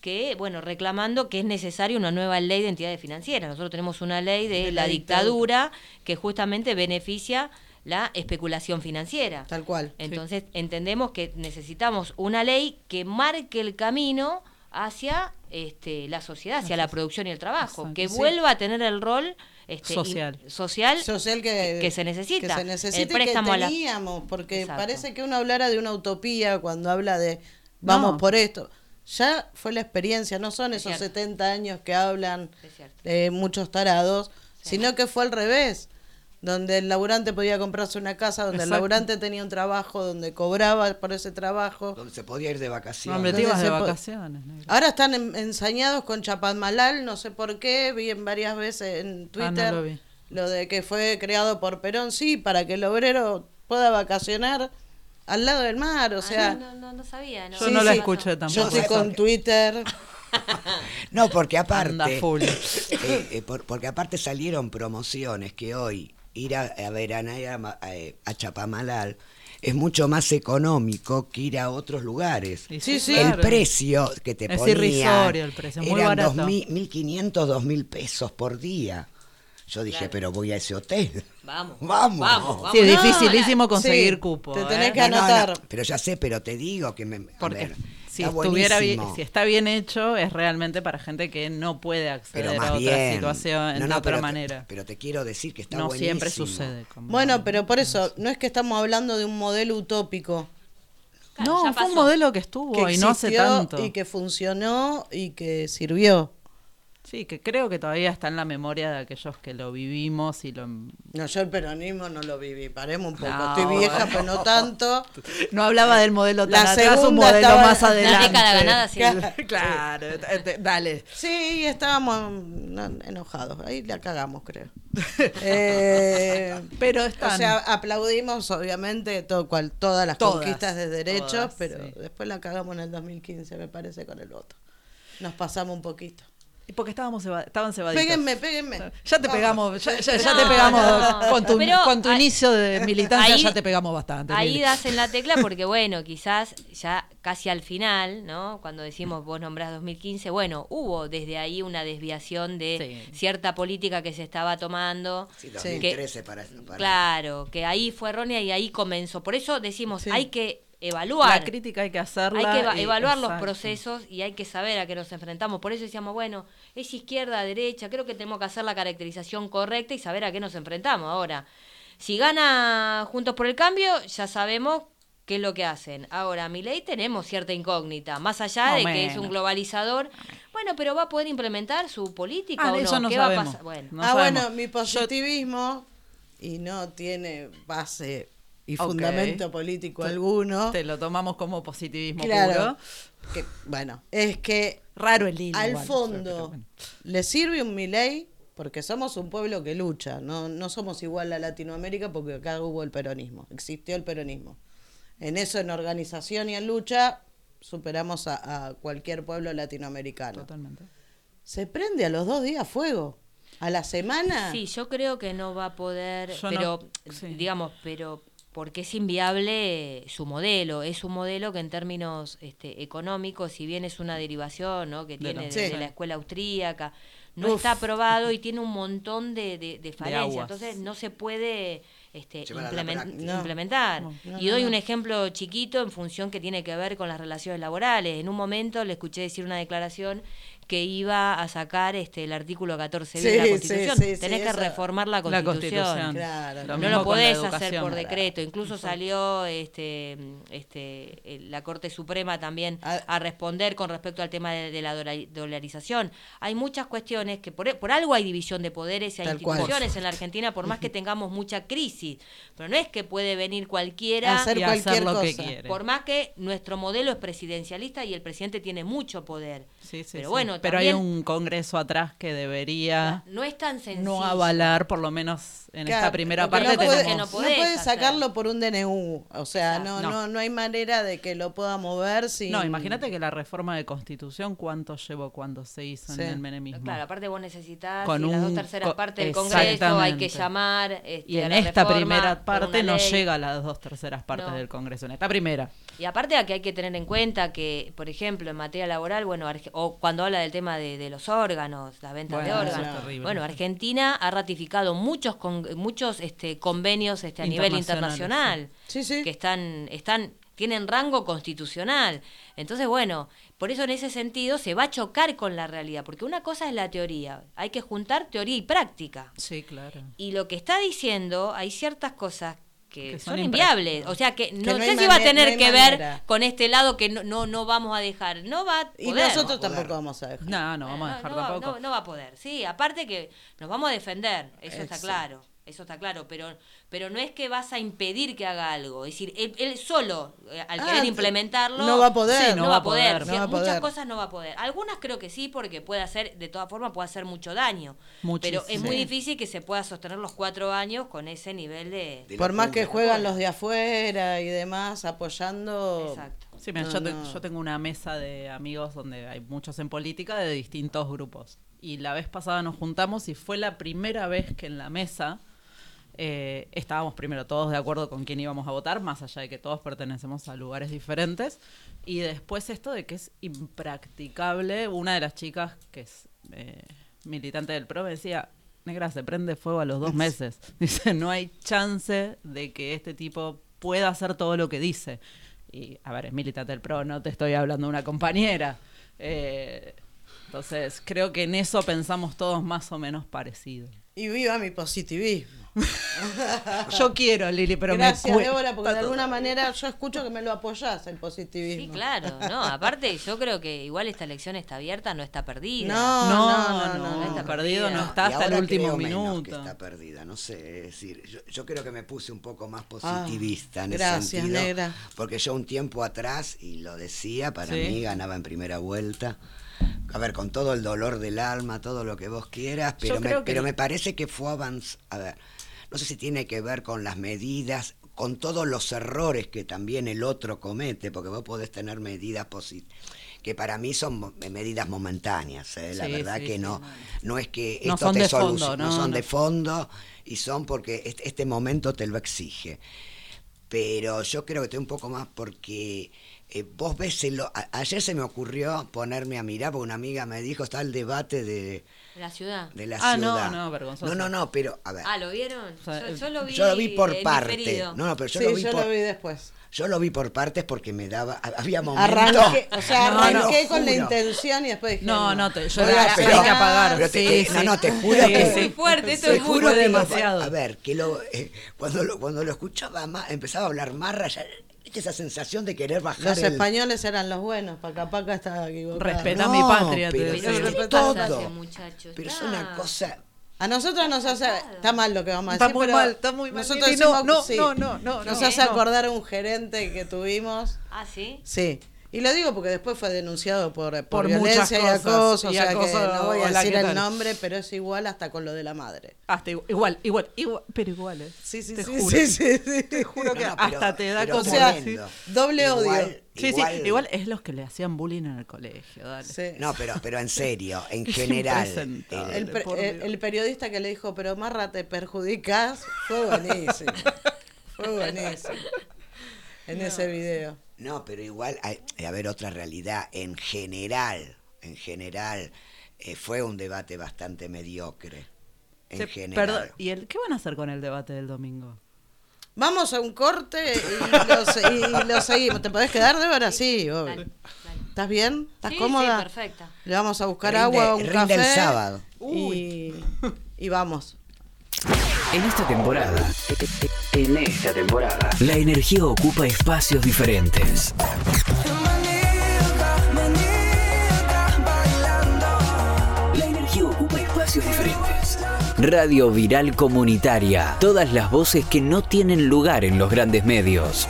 que, bueno, reclamando que es necesaria una nueva ley de entidades financieras. Nosotros tenemos una ley de, De la la dictadura que justamente beneficia la especulación financiera. Tal cual. Entonces entendemos que necesitamos una ley que marque el camino hacia este, la sociedad, hacia la producción y el trabajo, que Sí. vuelva a tener el rol este, Social. in- social, Social que, que se necesita. Que se necesita El y préstamo que a la- teníamos, porque Exacto. parece que uno hablara de una utopía cuando habla de vamos No. por esto. Ya fue la experiencia, no son Es esos cierto. 70 años que hablan Es de muchos tarados, Sí. sino que fue al revés, donde el laburante podía comprarse una casa, donde el laburante tenía un trabajo, donde cobraba por ese trabajo. Donde se podía ir de no, vacaciones. hombre, te ¿Dónde ibas de vacaciones. negro. Ahora están en- ensañados con Chapadmalal, no sé por qué, vi en varias veces en Ah, no Twitter lo vi. lo de que fue creado por Perón, sí, para que el obrero pueda vacacionar al lado del mar, o Ah, sea... no, no, no sabía. No, Yo Sí, no la sí. escuché Yo tampoco. estoy con Twitter. No, porque aparte. Anda full. eh, eh, por- porque aparte salieron promociones que hoy ir a, a veranear a, Ma- a- a Chapamalal es mucho más económico que ir a otros lugares. Y Sí, sí. El claro. precio que te Es ponían irrisorio el precio, muy eran barato. 2.000, 1.500, 2.000 pesos por día. Yo dije, pero voy a ese hotel. Vamos. Vamos. Vamos, vamos. Sí, es No, dificilísimo conseguir Sí, cupo. te ¿eh? tenés que no, no, anotar. pero ya sé, pero te digo que me. a Porque ver, si está estuviera bien, si está bien hecho, es realmente para gente que no puede acceder a otra bien. situación, No, de no, otra pero te- manera. pero te quiero decir que está no buenísimo. siempre sucede. Bueno, pero por eso, no es que estamos hablando de un modelo utópico Claro, no, fue un modelo que estuvo que y no hace tanto. y que funcionó y que sirvió. Sí, que creo que todavía está en la memoria de aquellos que lo vivimos y lo... No, yo el peronismo no lo viví, paremos un poco. No, Estoy vieja, pero no tanto. No hablaba del modelo tan La atrás, un segunda modelo estaba- más La adelante. década ganada, sí. Claro, eh, dale. Sí, estábamos mm, enojados. Ahí la cagamos, creo. Eh, Pero están... o sea, aplaudimos, obviamente, todo, cual, todas las Todas, conquistas de derechos, todas, pero sí. después la cagamos en el 2015, me parece, con el voto. Nos pasamos un poquito. Porque estábamos eva- estaban cebaditos. Péguenme, péguenme. Ya te pegamos, ya, ya- ya No, te pegamos no. con tu, Pero con tu ahí- inicio de militancia, ahí- ya te pegamos bastante. Ahí Lili. das en la tecla porque, bueno, quizás ya casi al final, ¿no? Cuando decimos vos nombrás 2015, bueno, hubo desde ahí una desviación de Sí. cierta política que se estaba tomando. Sí, que- 2013 para, para- Claro, que ahí fue errónea y ahí comenzó. Por eso decimos, Sí. hay que evaluar. La crítica hay que hacerla. Hay que eva- y- evaluar los exacto. procesos y hay que saber a qué nos enfrentamos. Por eso decíamos, bueno, es izquierda, derecha, creo que tenemos que hacer la caracterización correcta y saber a qué nos enfrentamos. Ahora, si gana Juntos por el Cambio, ya sabemos qué es lo que hacen. Ahora, a mi ley tenemos cierta incógnita, más allá No de que es un globalizador. Bueno, pero ¿va a poder implementar su política Ah, o no? eso no ¿Qué va a pasar? Bueno, No ah, sabemos. bueno, mi positivismo, y no tiene base y fundamento político alguno. Te lo tomamos como positivismo Claro. puro. que, bueno, es que Raro el Lili. al igual, fondo le sirve un Milei porque somos un pueblo que lucha, no, no somos igual a Latinoamérica porque acá hubo el peronismo, existió el peronismo. En eso, en organización y en lucha, superamos a, a cualquier pueblo latinoamericano. Totalmente. Se prende a los dos días fuego. A la semana. Sí, yo creo que no va a poder, Yo pero no- sí. digamos, pero porque es inviable su modelo, es un modelo que en términos este, económicos, si bien es una derivación ¿no? que tiene de, Sí. la escuela austríaca, no Uf. está aprobado y tiene un montón de, de, de falencias, entonces no se puede este. No. implementar. No, no, y no, doy no. un ejemplo chiquito en función que tiene que ver con las relaciones laborales. En un momento le escuché decir una declaración que iba a sacar este el artículo 14 de la Constitución. sí, sí, Tenés que reformar la La Constitución. No lo podés hacer por decreto. Incluso salió este, este, la Corte Suprema también Ah. a responder con respecto al tema de, de la dola- dolarización. Hay muchas cuestiones que por, por algo hay división de poderes y hay Tal cual. instituciones en la Argentina, por más que tengamos mucha crisis. Pero no es que puede venir cualquiera Hacer y hacer cualquier lo que cosa. quiere. por más que nuestro modelo es presidencialista y el presidente tiene mucho poder. Sí, sí, pero sí. bueno, pero también hay un congreso atrás que debería no es tan sencillo. no avalar, por lo menos en Claro, esta primera parte no puede- que no tenemos... no podés puede hacer. sacarlo por un DNU. O sea, no, no, no hay manera de que lo pueda mover sin. No, imagínate que la reforma de constitución, ¿cuánto llevó cuando se hizo Sí. en el menemismo? Claro, aparte vos necesitas Con si las dos un terceras co- partes del Congreso, hay que llamar. este, y a en la esta reforma primera parte no llega a las dos terceras partes No. del Congreso. En esta primera. Y aparte a que hay que tener en cuenta que, por ejemplo, en materia laboral, bueno, o cuando habla del tema de, de los órganos, la venta de Bueno, órganos. terrible. Bueno, Argentina ha ratificado muchos con- muchos este, convenios este, a nivel internacional Sí, sí. que están están tienen rango constitucional. Entonces, bueno, por eso en ese sentido se va a chocar con la realidad, porque una cosa es la teoría, hay que juntar teoría y práctica. Sí, claro. Y lo que está diciendo, hay ciertas cosas que, Que son, son inviables. O sea, que no, no sé si va a tener no que manera. ver con este lado que no, no, no vamos a dejar. No va a poder. Y nosotros No va a tampoco poder. vamos a dejar. No, no, vamos a dejar va- tampoco. no- no va a poder. Sí, aparte que nos vamos a defender, eso está claro. Eso está claro, pero, pero no es que vas a impedir que haga algo. Es decir, él, él solo, eh, al Ah, querer implementarlo, no va a poder. sí, no, va a poder. no va a Muchas poder. cosas no va a poder. Algunas creo que sí, porque puede hacer, de todas formas, puede hacer mucho daño. Muchísimo. Pero es muy difícil que se pueda sostener los cuatro años con ese nivel de... De Por más que juegan los de afuera y demás, apoyando. Exacto. Sí, mira, No, yo, te- no. yo tengo una mesa de amigos donde hay muchos en política de distintos grupos. Y la vez pasada nos juntamos y fue la primera vez que en la mesa eh, estábamos primero todos de acuerdo con quién íbamos a votar, más allá de que todos pertenecemos a lugares diferentes. Y después esto de que es impracticable. Una de las chicas que es eh, militante del PRO me decía, negra, se prende fuego a los dos meses. Dice, no hay chance de que este tipo pueda hacer todo lo que dice. Y, a ver, es militante del PRO, no te estoy hablando de una compañera. Eh, entonces, creo que en eso pensamos todos más o menos parecido. Y viva mi positivismo. Yo quiero, Lili, pero Gracias, me Débora, porque de alguna manera yo escucho que me lo apoyás el positivismo. Sí, claro, no, aparte yo creo que igual esta elección está abierta, no está perdida. No, No, no, no, no, está perdido perdida. no está hasta el último creo menos minuto. que está perdida, no sé, es decir, yo, yo creo que me puse un poco más positivista en Ah, gracias, ese sentido, negra. porque yo un tiempo atrás, y lo decía, para Sí. mí ganaba en primera vuelta, a ver, con todo el dolor del alma, todo lo que vos quieras, pero, me, pero me parece que fue avanz a ver, no sé si tiene que ver con las medidas, con todos los errores que también el otro comete, porque vos podés tener medidas positivas que para mí son medidas momentáneas, ¿eh? la Sí, verdad sí, que sí, no, no. no es que No esto son te de fondo, no, son no. de fondo y son porque este, este momento te lo exige. Pero yo creo que estoy un poco más porque eh, vos ves, el- a- ayer se me ocurrió ponerme a mirar, porque una amiga me dijo, está el debate de, La ciudad. de la Ah, no, ciudad. no, vergonzoso. No, no, no, pero a ver, Ah, ¿lo vieron? O sea, yo, yo lo vi. yo lo vi por en parte. diferido. No, no, pero yo sí, lo vi yo por lo vi después. yo lo vi por partes porque me daba había momentos Arranqué, o sea, No, no, arranqué con la intención y después dije. No, no, te- yo la- pero- que apagar. pero te- sí, eh, no, sí. no, te juro Sí, que- sí. Muy fuerte, esto Te es muy juro fue que demasiado. A ver, que lo, eh, cuando, lo, cuando lo escuchaba más, empezaba a hablar más raya, ¿viste esa sensación de querer bajar Los el... españoles eran los buenos, Paca Paca estaba equivocado. Respeta mi patria, te pero, decía. pero ¿Qué le todo. pasa a ese muchacho? Pero es una cosa... A nosotros nos hace. Está mal lo que vamos a decir. Está muy pero mal, está muy mal, Nosotros Lili, no, decimos- no, sí. no, no, no, Nos no, hace no. acordar a un gerente que tuvimos. Ah, sí. Sí. Y lo digo porque después fue denunciado por, por, Por violencia y muchas cosas, acoso. y o sea acoso, que no voy a decir ¿qué el nombre, pero es igual hasta con lo de la madre. Hasta igu- igual, igual, igual, pero igual, ¿eh? Sí, sí, Te sí, juro. sí, sí, sí. Te juro que No, pero- hasta te da como doble odio. Igual- Sí, igual- sí, igual es los que le hacían bullying en el colegio, dale. Sí. No, pero, pero en serio, en general... eh, El, por el- Dios. el periodista que le dijo, pero Marra, te perjudicas, fue buenísimo. fue buenísimo. En ese video. No, pero igual, hay, a ver, otra realidad. En general, en general, eh, fue un debate bastante mediocre. En Se- general. perdón, ¿y el, qué van a hacer con el debate del domingo? Vamos a un corte y lo, y lo seguimos. ¿Te podés quedar, Débora? Sí, obvio. Dale, dale. ¿Estás bien? ¿Estás Sí, cómoda? Sí, perfecta. Le vamos a buscar Rinde- agua, un rinde café. el sábado. Y, y vamos. En esta temporada, en esta temporada, la energía ocupa espacios diferentes. La energía ocupa espacios diferentes. Radio Viral Comunitaria. Todas las voces que no tienen lugar en los grandes medios.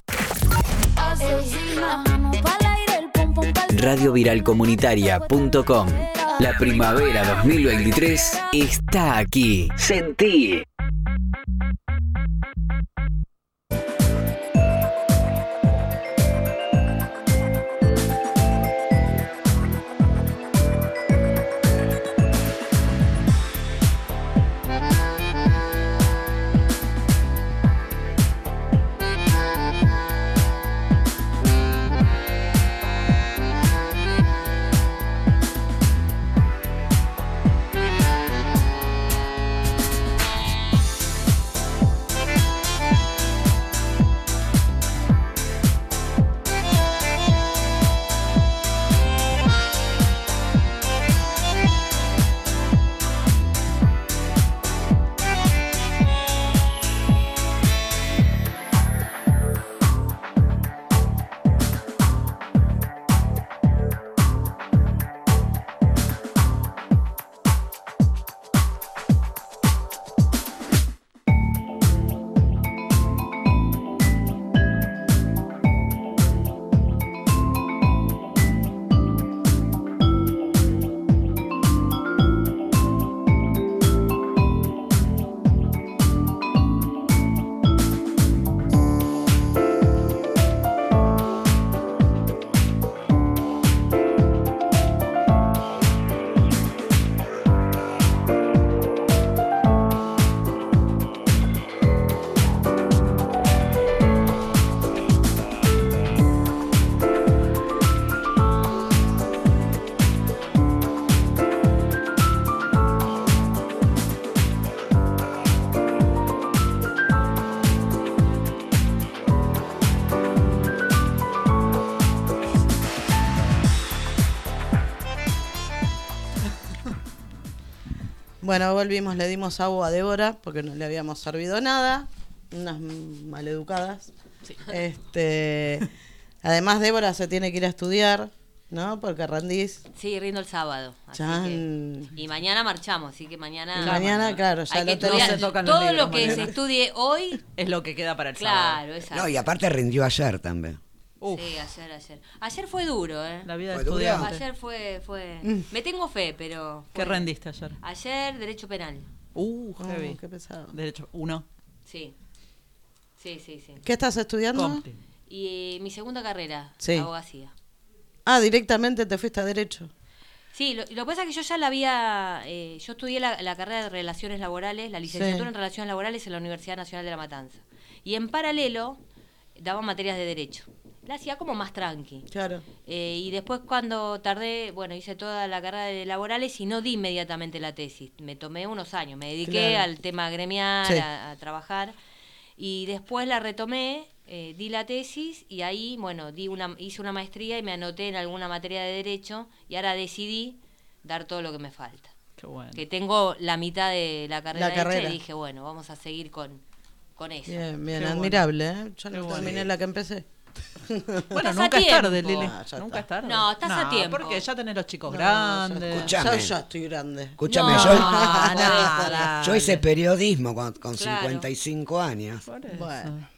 Radioviralcomunitaria.com La primavera 2023 está aquí. Sentí. Bueno, volvimos, le dimos agua a Débora porque no le habíamos servido nada. Unas maleducadas. Este, además, Débora se tiene que ir a estudiar, ¿no? Porque Randiz. Sí, rindo el sábado. así que- y mañana marchamos, así que mañana. Y mañana, claro, ya hay que lo se tocan los Todo libros lo que mañana. se estudie hoy, Es lo que queda para el sábado. claro, exacto. No, y aparte rindió ayer también. Uf, Sí, ayer, ayer. Ayer fue duro, ¿eh? la vida de estudiante. Ayer fue, fue. Mm. Me tengo fe, pero. ¿Qué rendiste ayer? Ayer, derecho penal. Uh, Oh, heavy. qué pesado. Derecho, uno. Sí. Sí, sí, sí. ¿Qué estás estudiando? Y mi segunda carrera, Sí. abogacía. Ah, directamente te fuiste a Derecho. Sí, lo, lo que pasa es que yo ya la había. eh, yo estudié la, la carrera de Relaciones Laborales, la licenciatura Sí. en Relaciones Laborales en la Universidad Nacional de La Matanza. Y en paralelo daba materias de Derecho. La hacía como más tranqui. Claro. Eh, y después cuando tardé, bueno, hice toda la carrera de laborales y no di inmediatamente la tesis. Me tomé unos años, me dediqué Claro. al tema gremial, Sí. a, a trabajar. Y después la retomé, eh, di la tesis y ahí, bueno, di una, hice una maestría y me anoté en alguna materia de derecho y ahora decidí dar todo lo que me falta. Qué bueno. Que tengo la mitad de la carrera, La hecha carrera. y dije, bueno, vamos a seguir con, con eso. Bien, bien, Qué bueno. admirable, ¿eh? Yo no bueno. terminé la que empecé. Bueno, nunca es tarde. Lili. Ah, ya nunca está. es tarde. No, estás a tiempo. Porque ya tenés los chicos No, grandes. Escuchame. ya, ya estoy grande. Escúchame, No, yo, nada. yo hice periodismo con, con Claro. 55 años. Por eso. Bueno.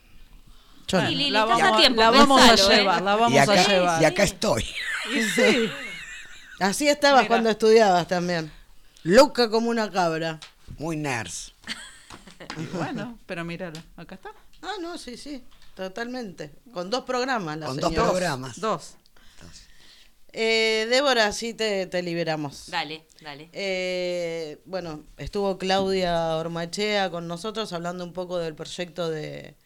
Yo no. Sí, Lili, la estás vamos, a tiempo, la vamos pensalo, a ¿eh? llevar, la vamos Y acá, a llevar. y acá estoy. Y sí. Así estabas Mira. cuando estudiabas también. Loca como una cabra. Muy nerds. Y bueno, pero mírala, acá está. Ah, no, sí, sí. Totalmente. Con dos programas, la Con dos programas. Dos. Eh, Débora, sí te, te liberamos. Dale, dale. Eh, bueno, estuvo Claudia Ormachea con nosotros hablando un poco del proyecto de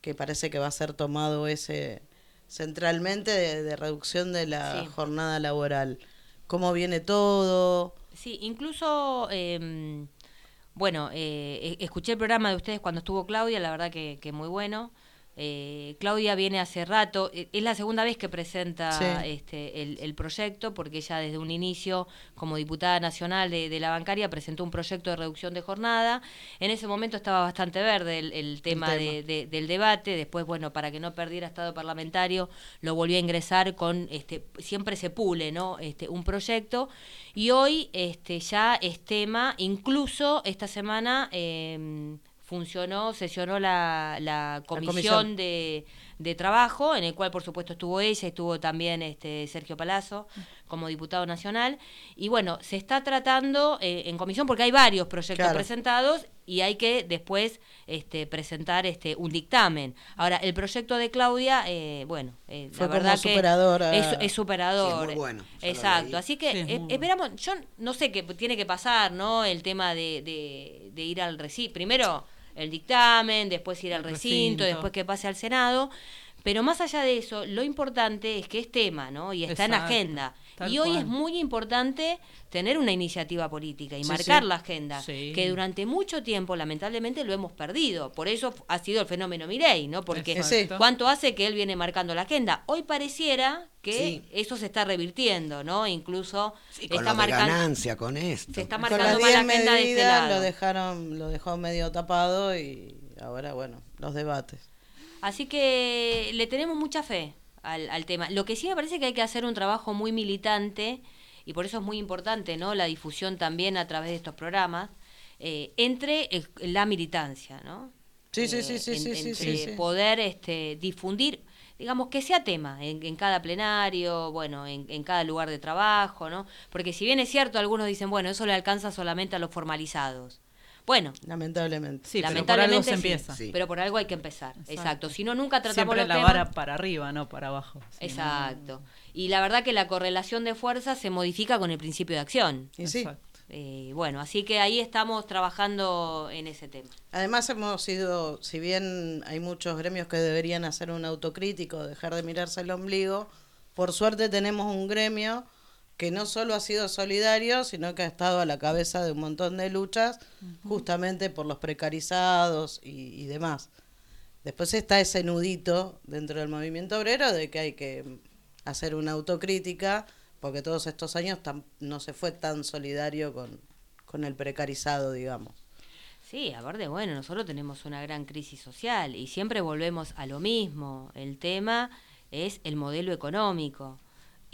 que parece que va a ser tomado ese centralmente de, de reducción de la Sí. jornada laboral. ¿Cómo viene todo? Sí, incluso, eh, bueno, eh, e- escuché el programa de ustedes cuando estuvo Claudia, la verdad que, que muy bueno. Eh, Claudia viene hace rato, eh, es la segunda vez que presenta Sí. este, el, el proyecto, porque ella desde un inicio, como diputada nacional de, de la bancaria, presentó un proyecto de reducción de jornada. En ese momento estaba bastante verde el, el tema, tema. de- de- del debate. Después, bueno, para que no perdiera estado parlamentario, lo volvió a ingresar con, este, siempre se pule, ¿no? Este, un proyecto. Y hoy este, ya es tema, incluso esta semana eh, funcionó, sesionó la, la comisión, comisión. De, de trabajo, en el cual por supuesto estuvo ella, estuvo también este Sergio Palazzo como diputado nacional. Y bueno, se está tratando eh, en comisión porque hay varios proyectos Claro. presentados y hay que después este, presentar este un dictamen. Ahora, el proyecto de Claudia, eh, bueno, eh, Fue la verdad que superador a- es, es superador. Sí, es muy bueno, Exacto. Así que Sí, es eh, bueno. esperamos, yo no sé qué tiene que pasar, ¿no? El tema de, de, de ir al recinto. Primero el dictamen, después ir al recinto, recinto. después que pase al Senado. Pero más allá de eso, lo importante es que es tema, ¿no? Y está en agenda. Tal Y hoy cual. es muy importante tener una iniciativa política y Sí, marcar sí. la agenda, Sí. que durante mucho tiempo lamentablemente lo hemos perdido. Por eso ha sido el fenómeno Mirei, ¿no? Porque Exacto. ¿cuánto hace que él viene marcando la agenda? Hoy pareciera que Sí. eso se está revirtiendo, ¿no? Incluso Sí, con está marcando ganancia, con esto. se está Con marcando las más la 10 agenda de este lado. lo dejaron, lo dejó medio tapado y ahora, bueno, los debates. Así que le tenemos mucha fe al, al tema. Lo que sí me parece que hay que hacer un trabajo muy militante, y por eso es muy importante ¿no? la difusión también a través de estos programas, eh, entre el- la militancia, ¿no? Sí, sí, Eh, sí, sí, en- sí, sí, entre sí, sí. poder este, difundir, digamos, que sea tema en, en cada plenario, bueno, en, en cada lugar de trabajo, ¿no? Porque si bien es cierto, algunos dicen, bueno, eso le alcanza solamente a los formalizados. Bueno, Lamentablemente. Sí, pero por algo lamentablemente se sí, empieza. Sí. pero por algo hay que empezar. Exacto. Exacto. Si no, nunca tratamos Siempre los la temas. vara para arriba, no para abajo. Exacto. Y la verdad que la correlación de fuerzas se modifica con el principio de acción. Y sí. Eh, bueno, así que ahí estamos trabajando en ese tema. Además hemos sido, si bien hay muchos gremios que deberían hacer un autocrítico, dejar de mirarse el ombligo, por suerte tenemos un gremio que no solo ha sido solidario, sino que ha estado a la cabeza de un montón de luchas, justamente por los precarizados y, y demás. Después está ese nudito dentro del movimiento obrero de que hay que hacer una autocrítica, porque todos estos años tam- no se fue tan solidario con, con el precarizado, digamos. Sí, aparte, bueno, nosotros tenemos una gran crisis social y siempre volvemos a lo mismo. El tema es el modelo económico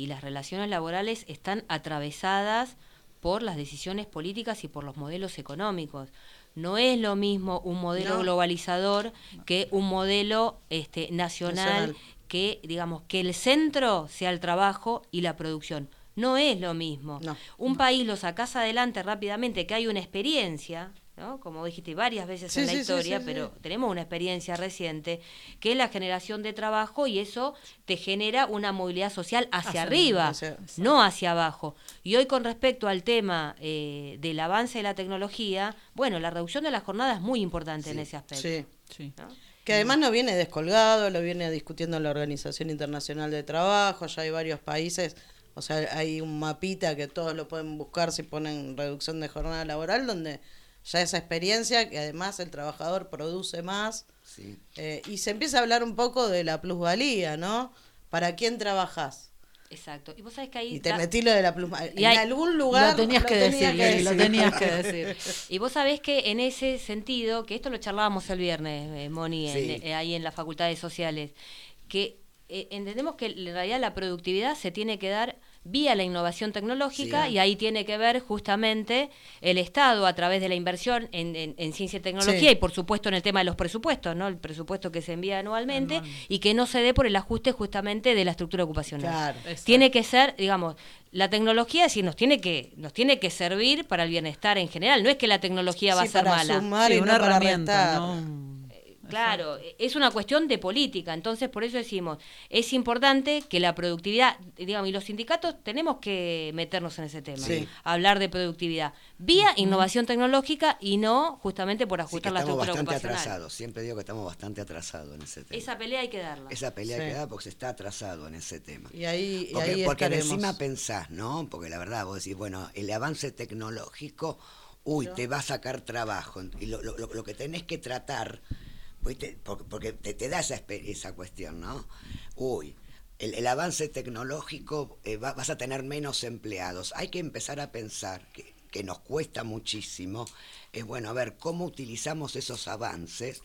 y las relaciones laborales están atravesadas por las decisiones políticas y por los modelos económicos. No es lo mismo un modelo No. globalizador que un modelo este, nacional, Nacional. que, digamos, que el centro sea el trabajo y la producción. No es lo mismo. No. Un país lo sacás adelante rápidamente, que hay una experiencia, ¿no? como dijiste varias veces Sí, en la sí, historia, sí, pero tenemos una experiencia reciente, que es la generación de trabajo y eso te genera una movilidad social hacia Hacia arriba, hacia- no hacia abajo. Y hoy con respecto al tema eh, del avance de la tecnología, bueno, la reducción de la jornada es muy importante en ese aspecto. Sí. Sí. ¿no? Que además no viene descolgado, lo viene discutiendo la Organización Internacional de Trabajo, ya hay varios países, o sea, hay un mapita que todos lo pueden buscar si ponen reducción de jornada laboral, donde ya esa experiencia, que además el trabajador produce más, Sí. eh, y se empieza a hablar un poco de la plusvalía, ¿no? ¿Para quién trabajas? Exacto. Y vos sabés que ahí... Y te da- metí lo de la plusvalía. Y En hay- algún lugar lo tenías que tenía decir, lo tenías que decir. Y vos sabés que en ese sentido, que esto lo charlábamos el viernes, eh, Moni, en- eh, ahí en las facultades sociales, que eh, entendemos que en realidad la productividad se tiene que dar vía la innovación tecnológica Sí. y ahí tiene que ver justamente el Estado a través de la inversión en, en- en ciencia y tecnología Sí. y por supuesto en el tema de los presupuestos, ¿no? El presupuesto que se envía anualmente y que no se dé por el ajuste justamente de la estructura ocupacional. Claro. Tiene que ser, digamos, la tecnología sí nos tiene que nos tiene que servir para el bienestar en general, no es que la tecnología va Sí, a ser para mala. sumar Sí, y una no para herramienta, restar. ¿no? Claro, es una cuestión de política, entonces por eso decimos, es importante que la productividad, digamos, y los sindicatos tenemos que meternos en ese tema, Sí. hablar de productividad, vía innovación tecnológica y no justamente por Sí, ajustar la estamos estructura bastante ocupacional. atrasados. Siempre digo que estamos bastante atrasados en ese tema. Esa pelea hay que darla. Esa pelea Sí. que da porque se está atrasado en ese tema. Y ahí, y Porque, ahí porque estaremos. encima pensás, ¿no? Porque la verdad, vos decís, bueno, el avance tecnológico, uy, te va a sacar trabajo. Y lo, lo- lo- lo que tenés que tratar, ¿viste? porque, porque te, da esa, esa cuestión, ¿no? Uy, el, avance tecnológico, eh, va- vas a tener menos empleados. Hay que empezar a pensar que, que nos cuesta muchísimo, es bueno, a ver, ¿cómo utilizamos esos avances?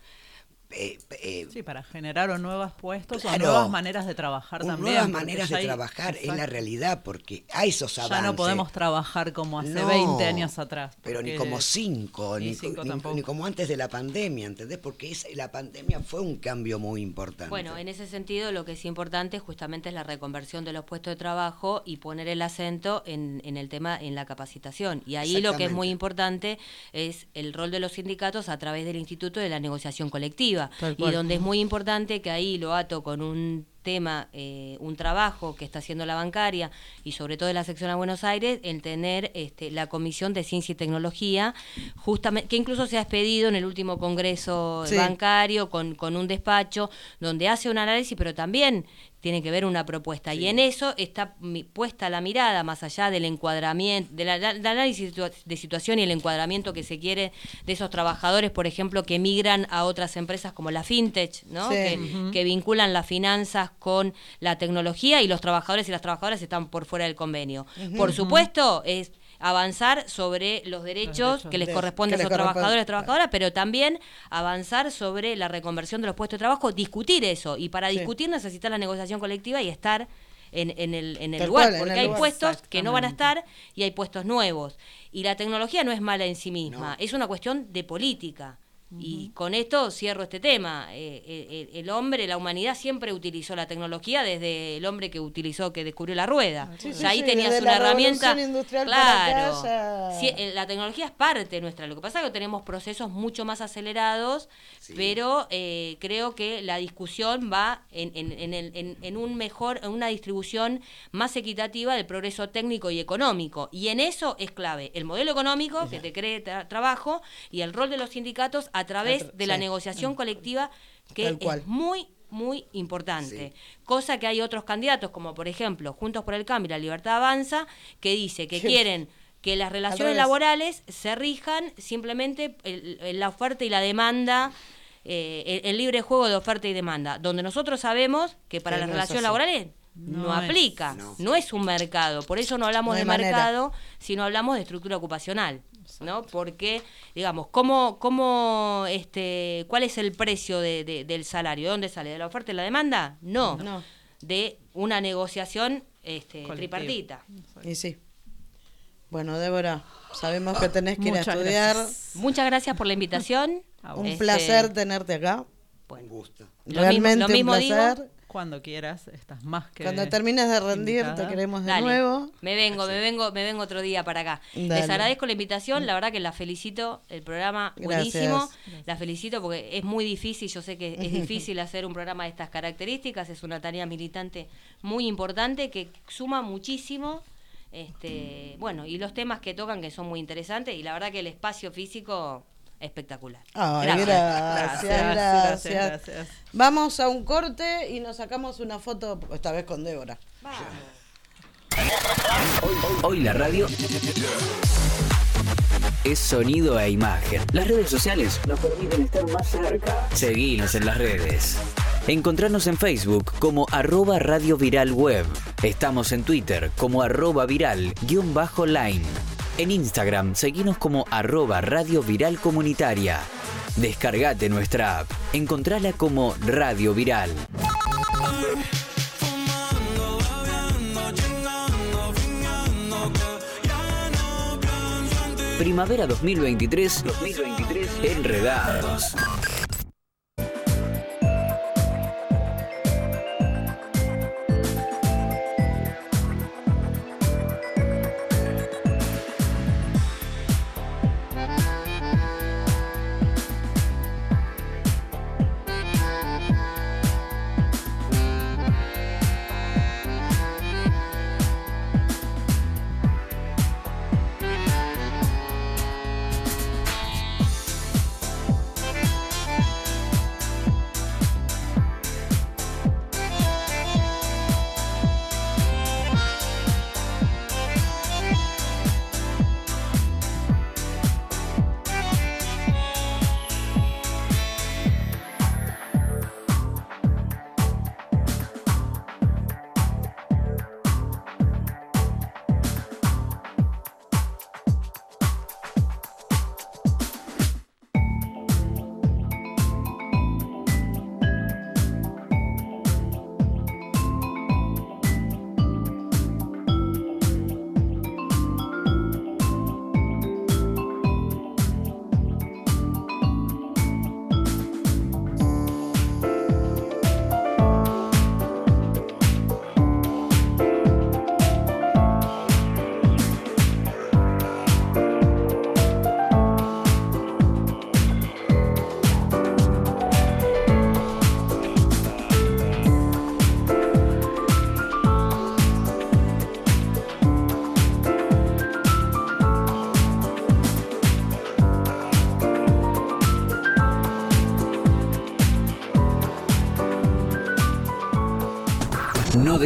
Eh, eh, Sí, para generar o nuevos puestos Claro. o nuevas maneras de trabajar también. nuevas maneras de hay- trabajar, es la realidad, porque hay esos avances. Ya no podemos trabajar como hace No, 20 años atrás. Pero ni como cinco, ni como antes de la pandemia, ¿entendés? Porque esa- la pandemia fue un cambio muy importante. Bueno, en ese sentido lo que es importante justamente es la reconversión de los puestos de trabajo y poner el acento en, en el tema, en la capacitación. Y ahí lo que es muy importante es el rol de los sindicatos a través del Instituto de la Negociación Colectiva. Y donde es muy importante que ahí lo ato con un tema, eh, un trabajo que está haciendo la bancaria y sobre todo en la sección a Buenos Aires, el tener este, la Comisión de Ciencia y Tecnología, justamente, que incluso se ha expedido en el último Congreso Sí. bancario con, con un despacho donde hace un análisis, pero también tiene que ver una propuesta. Y en eso está puesta la mirada, más allá del encuadramiento, del del análisis de situación y el encuadramiento que se quiere de esos trabajadores, por ejemplo, que migran a otras empresas como la FinTech, ¿no? Sí. que, que vinculan las finanzas con la tecnología y los trabajadores y las trabajadoras están por fuera del convenio. Por supuesto, es avanzar sobre los derechos, derechos. que les De- corresponden que a esos trabajadores y trabajadoras, pero también avanzar sobre la reconversión de los puestos de trabajo, discutir eso. Y para Sí. discutir necesitas la negociación colectiva y estar en, en el, en el lugar, cual, porque el hay lugar. puestos que no van a estar y hay puestos nuevos. Y la tecnología no es mala en sí misma, No. es una cuestión de política. Y con esto cierro este tema. Eh, eh, el, el hombre, la humanidad siempre utilizó la tecnología desde el hombre que utilizó, que descubrió la rueda. Sí, O sí, sea, ahí sí, tenías desde una la herramienta. claro. Sí, eh, la tecnología es parte nuestra. Lo que pasa es que tenemos procesos mucho más acelerados, Sí. pero eh, creo que la discusión va en, en, en, el- en- en un mejor, en una distribución más equitativa del progreso técnico y económico. Y en eso es clave el modelo económico que te cree tra- trabajo y el rol de los sindicatos a través de la sí. negociación colectiva que cual. es muy muy importante. Sí. Cosa que hay otros candidatos, como por ejemplo Juntos por el Cambio y la Libertad Avanza, que dice que quieren que las relaciones laborales se rijan simplemente el- el- la oferta y la demanda, eh, el, el libre juego de oferta y demanda, donde nosotros sabemos que para las no relaciones laborales no, No es. aplica, No. no. es un mercado, por eso no hablamos No de manera. mercado, sino hablamos de estructura ocupacional. ¿No? Porque, digamos, ¿cómo, cómo, este, ¿cuál es el precio de- de- del salario? ¿De dónde sale? ¿De la oferta y la demanda? No, No. de una negociación este, Colectiva. tripartita. Y sí. Bueno, Débora, sabemos que tenés que ir a Muchas estudiar. gracias. Muchas gracias por la invitación. Un Este, placer tenerte acá. Un bueno, gusto. Lo Realmente mismo- lo mismo un digo. Cuando quieras, estás más que. Cuando termines de rendir, te queremos de Dale, nuevo. Me vengo, me vengo, me vengo otro día para acá. Dale. Les agradezco la invitación, la verdad que la felicito, el programa Gracias. buenísimo. La felicito porque es muy difícil, yo sé que es difícil hacer un programa de estas características, es una tarea militante muy importante que suma muchísimo. Este, bueno, y los temas que tocan que son muy interesantes y la verdad que el espacio físico espectacular. Ay, Gracias. gracias, gracias, Gracias, gracias. Vamos a un corte y nos sacamos una foto, esta vez con Débora. Hoy la radio es sonido e imagen. Las redes sociales nos permiten estar más cerca. Seguinos en las redes. Encontrarnos en Facebook como arroba Radio Viral Web. Estamos en Twitter como arroba viral guion bajo line. En Instagram seguinos como arroba Radio Viral Comunitaria. Descargate nuestra app. Encontrala como Radio Viral. Primavera 2023, 2023 Enredados.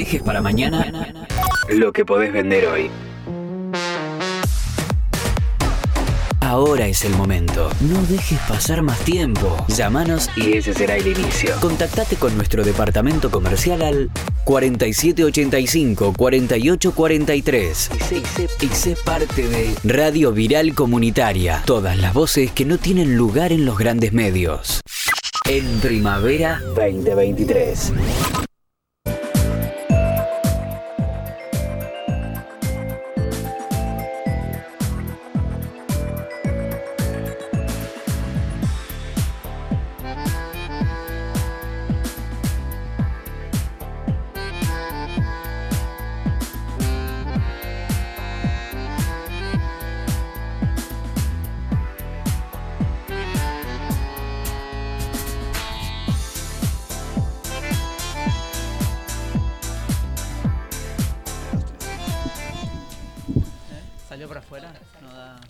Dejes para mañana lo que podés vender hoy. Ahora es el momento. No dejes pasar más tiempo. Llámanos y ese será el inicio. Contactate con nuestro departamento comercial al 4785-4843 y sé, parte de Radio Viral Comunitaria. Todas las voces que no tienen lugar en los grandes medios. En Primavera 2023.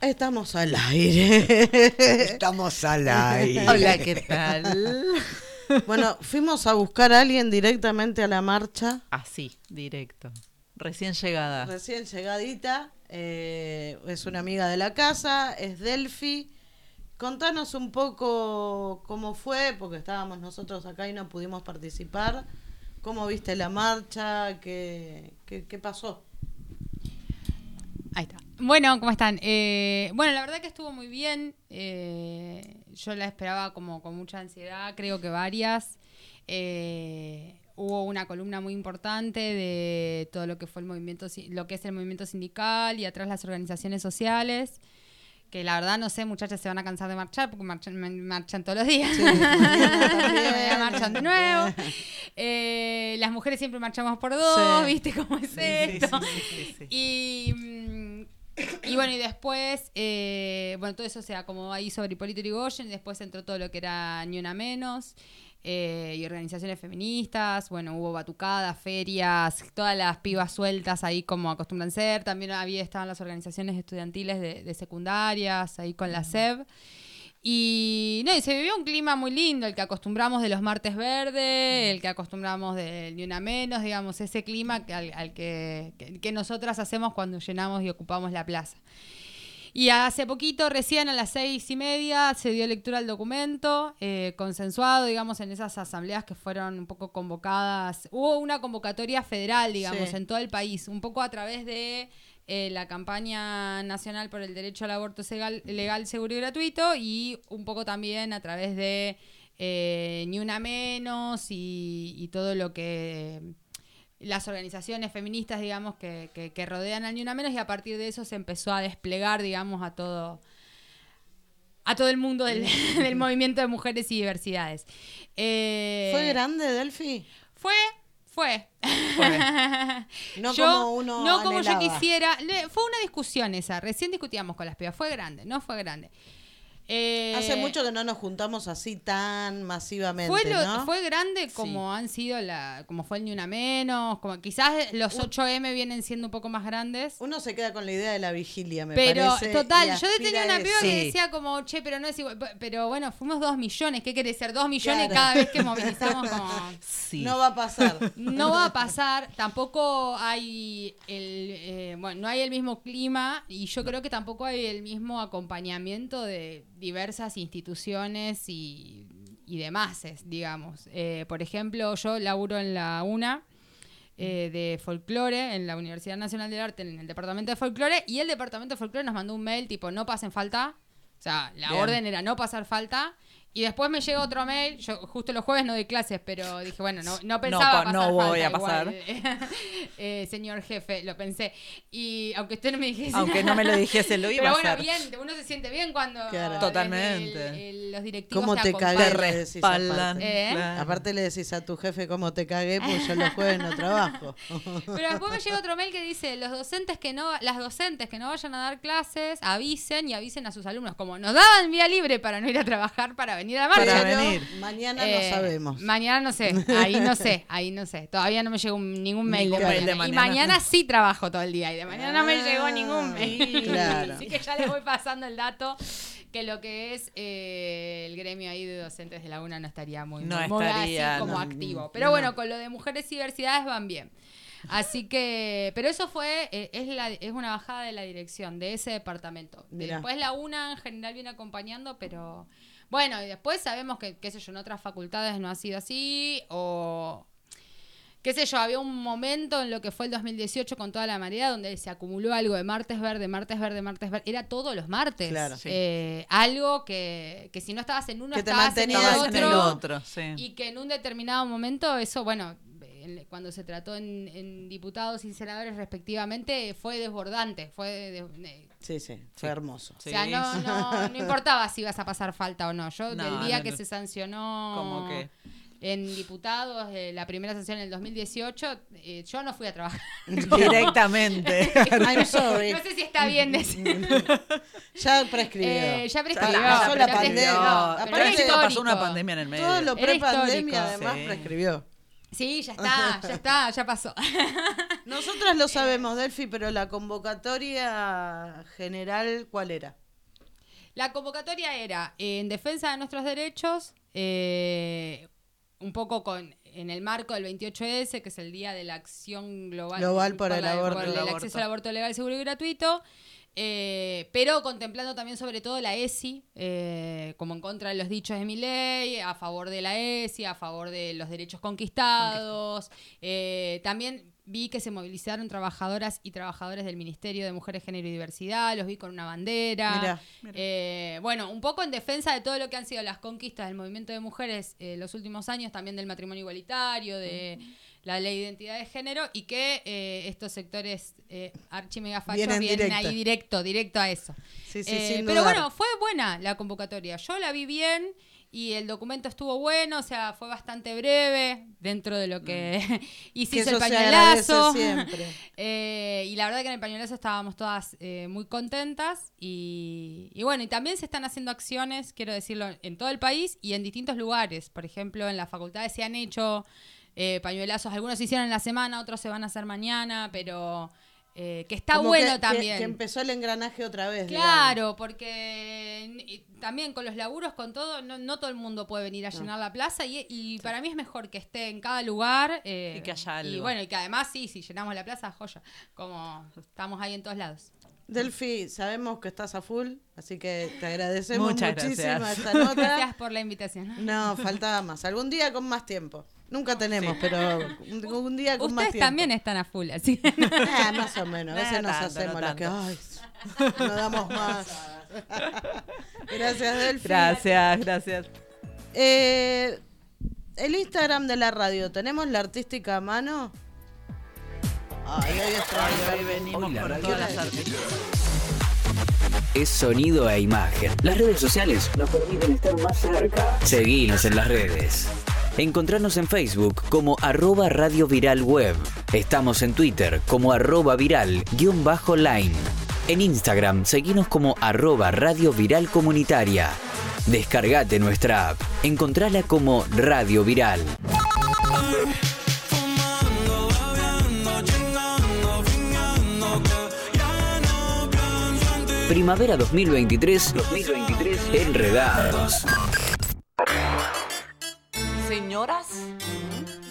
Estamos al aire. Estamos al aire. Hola, ¿qué tal? bueno, fuimos a buscar a alguien directamente a la marcha. Así, directo. Recién llegada. Recién llegadita. eh, es una amiga de la casa, es Delphi. Contanos un poco cómo fue, porque estábamos nosotros acá y no pudimos participar. ¿Cómo viste la marcha? ¿Qué, qué, qué pasó? Ahí está. Bueno, ¿cómo están? Eh, bueno, la verdad que estuvo muy bien. Eh, yo la esperaba como con mucha ansiedad, creo que varias. Eh, hubo una columna muy importante de todo lo que fue el movimiento, lo que es el movimiento sindical y atrás las organizaciones sociales. Que la verdad no sé, muchachas se van a cansar de marchar porque marchan, marchan todos los días. marchan de nuevo. Eh, las mujeres siempre marchamos por dos, Sí. ¿viste cómo es Sí, esto? sí, sí, sí. Y, mm, y bueno, y después, eh, bueno, todo eso se acomodó ahí sobre Hipólito Yrigoyen, y después entró todo lo que era Ni Una Menos, eh, y organizaciones feministas, bueno, hubo batucadas, ferias, todas las pibas sueltas ahí como acostumbran ser, también había, estaban las organizaciones estudiantiles de, de secundarias, ahí con la SEB. Y no, y se vivió un clima muy lindo, el que acostumbramos de los martes verdes, el que acostumbramos de Ni Una Menos, digamos, ese clima que, al, al que, que, que nosotras hacemos cuando llenamos y ocupamos la plaza. Y hace poquito, recién a las seis y media, se dio lectura al documento, eh, consensuado, digamos, en esas asambleas que fueron un poco convocadas. Hubo una convocatoria federal, digamos, Sí. en todo el país, un poco a través de eh, la campaña nacional por el derecho al aborto legal, legal, seguro y gratuito, y un poco también a través de eh, Ni Una Menos y, y todo lo que las organizaciones feministas, digamos, que, que, que rodean al Ni Una Menos y a partir de eso se empezó a desplegar, digamos, a todo a todo el mundo del, del movimiento de mujeres y diversidades. Eh, ¿Fue grande, Delphi? Fue, fue. No Yo- como uno No como yo quisiera. Fue una discusión esa. Recién discutíamos con las pibas. Fue grande, no fue grande. Eh, Hace mucho que no nos juntamos así tan masivamente, fue, lo- ¿no? fue grande como han sido la como fue el ni una menos como quizás los 8M vienen siendo un poco más grandes Uno se queda con la idea de la vigilia, me pero parece. total y yo tenía una piba que decía como che pero no es igual pero bueno fuimos dos millones qué querés ser dos millones Claro. cada vez que movilizamos como Sí. No va a pasar. no va a pasar, tampoco hay el, eh, bueno, no hay el mismo clima y yo creo que tampoco hay el mismo acompañamiento de diversas instituciones y, y demás, digamos. Eh, por ejemplo, yo laburo en la UNA eh, de folclore en la Universidad Nacional del Arte en el departamento de folclore y el departamento de folclore nos mandó un mail tipo no pasen falta. O sea, la Bien. orden era no pasar falta. Y después me llega otro mail, yo justo los jueves no doy clases, pero dije, bueno, no, no pensaba no pasar voy falta a pasar. igual. Eh, señor jefe, lo pensé. Y aunque usted no me dijese Aunque no me lo dijese, lo iba Pero a bueno, hacer. bien, uno se siente bien cuando Claro. Totalmente. el- el- los directivos ¿Cómo te cagué? Le decís aparte. ¿Eh? claro. Aparte le decís a tu jefe cómo te cagué, pues yo los jueves no trabajo. Pero después me llega otro mail que dice, los docentes que no, las docentes que no vayan a dar clases, avisen y avisen a sus alumnos. Como nos daban vía libre para no ir a trabajar, para venir a la marcha. Para Pero venir. mañana Eh, no sabemos. Mañana no sé, ahí no sé, ahí no sé. Todavía no me llegó ningún mail, Ningún de, mail mañana. de Y mañana. sí trabajo todo el día y de mañana no me Ah, llegó ningún mail. claro. Así que ya les voy pasando el dato que lo que es eh, el gremio ahí de docentes de la UNA no estaría muy, No muy- estaría, así como no. activo. Pero bueno, con lo de mujeres y diversidades van bien. Así que, pero eso fue, eh, es, la, es una bajada de la dirección de ese departamento. Mirá. Después la UNA en general viene acompañando, pero bueno, y después sabemos que, qué sé yo, en otras facultades no ha sido así, o qué sé yo, había un momento en lo que fue el 2018 con toda la marea donde se acumuló algo de martes verde, martes verde, martes verde, era todos los martes. Claro. Sí. Eh, algo que, que si no estabas en uno, Que te en el mantenías Estabas en otro. el otro, sí. Y que en un determinado momento, eso, bueno, en- cuando se trató en, en diputados y senadores respectivamente, fue desbordante. Fue de- de- Sí, sí, fue hermoso. Sí. O sea, no, no, no importaba si ibas a pasar falta o no. Yo, No, del día no, que no. se sancionó que- en diputados, eh, la primera sanción en el 2018, eh, yo no fui a trabajar. Directamente. I'm sorry. no sé si está bien decir. Ya prescribió. Eh, ya prescribió. Ya pasó la pandemia. Aparte- pasó una pandemia en el medio. Todo lo pre-pandemia además Sí. prescribió. Sí, ya está, ya está, ya pasó. Nosotras lo sabemos, Delphi, pero la convocatoria general, ¿cuál era? La convocatoria era eh, en defensa de nuestros derechos, eh, un poco con en el marco del 28S, que es el día de la acción global, Global por el la- aborto. por el El acceso al aborto legal, seguro y gratuito. Eh, pero contemplando también sobre todo la ESI, eh, como en contra de los dichos de mi ley, a favor de la ESI, a favor de los derechos conquistados. Eh, también vi que se movilizaron trabajadoras y trabajadores del Ministerio de Mujeres, Género y Diversidad, los vi con una bandera. Mirá. Eh, bueno, un poco en defensa de todo lo que han sido las conquistas del movimiento de mujeres eh, los últimos años, también del matrimonio igualitario, de la ley de identidad de género, y que eh, estos sectores eh, archimegafachos Vienen vienen, ahí directo, directo a eso. Sí, sí, Eh, pero bueno, fue buena la convocatoria. Yo la vi bien y el documento estuvo bueno, o sea, fue bastante breve dentro de lo que Que hizo el pañuelazo. Eh, y la verdad que en el pañuelazo estábamos todas eh, muy contentas y, y bueno, y también se están haciendo acciones, quiero decirlo, en todo el país y en distintos lugares. Por ejemplo, en las facultades se han hecho eh, pañuelazos, algunos se hicieron en la semana, otros se van a hacer mañana, pero eh, que está Como bueno que- también. Que, empezó el engranaje otra vez. Claro, porque y también con los laburos, con todo, no, no todo el mundo puede venir a llenar la plaza y, y para mí es mejor que esté en cada lugar. eh, Y que haya Y algo. bueno, y que además sí, si llenamos la plaza, joya, como estamos ahí en todos lados. Delphi, sabemos que estás a full, así que te agradecemos Muchas muchísimo gracias. esta nota. Gracias por la invitación. No, faltaba más. Algún día con más tiempo. Nunca tenemos, pero un, un día con más Ustedes tiempo. también están a full, así que Ah, más o menos. A veces No nos tanto, hacemos no los que. Ay, no damos más. Gracias, Delphi. Gracias, gracias. Eh, el Instagram de la radio, ¿tenemos la artística a mano? Ay, hoy extraño. Hoy venimos Hoy la con radio todas las es- artes. Es sonido e imagen. Las redes sociales nos permiten estar más cerca. Seguinos en las redes. Encontrarnos en Facebook como arroba Radio Viral Web. Estamos en Twitter como arroba viral guion bajo line. En Instagram seguinos como arroba Radio Viral Comunitaria. Descargate nuestra app. Encontrala como Radio Viral. Primavera 2023, 2023 Enredados. Señoras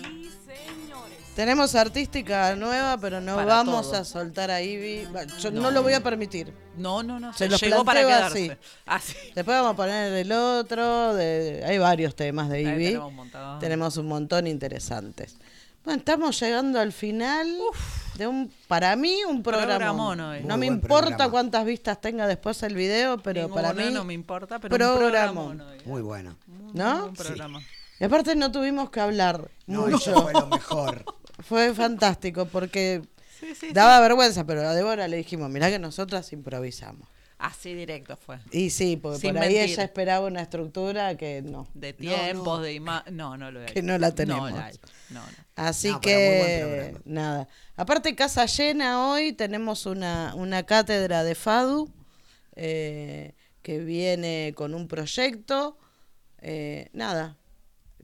y señores. Tenemos artística nueva, pero no Para vamos todo. a soltar a Ivy. Yo no. lo voy a permitir. No, no, no. Se Se los llegó para quedarse. así. Así. Después vamos a poner el otro. De, hay varios temas de Ivy. tenemos un montón. Tenemos un montón interesantes. Bueno, estamos llegando al final de un, para mí, un programa. Programón hoy. No Muy me buen importa programa. cuántas vistas tenga después el video, pero para mí, no me importa, pero un programón. programón hoy. Muy bueno. ¿no? Un programa. Y aparte no tuvimos que hablar No, mucho. eso fue lo mejor. Fue fantástico porque daba vergüenza, pero a Débora le dijimos, mirá que nosotras improvisamos. Así directo fue. Y sí, porque Sin por ahí mentir. ella esperaba una estructura que no. De No, tiempos, no. de imagen. No, no lo hay. Que no la tenemos. No la hay. No, no. Así No, que, nada. Aparte, casa llena hoy, tenemos una, una cátedra de FADU eh, que viene con un proyecto. Eh, nada,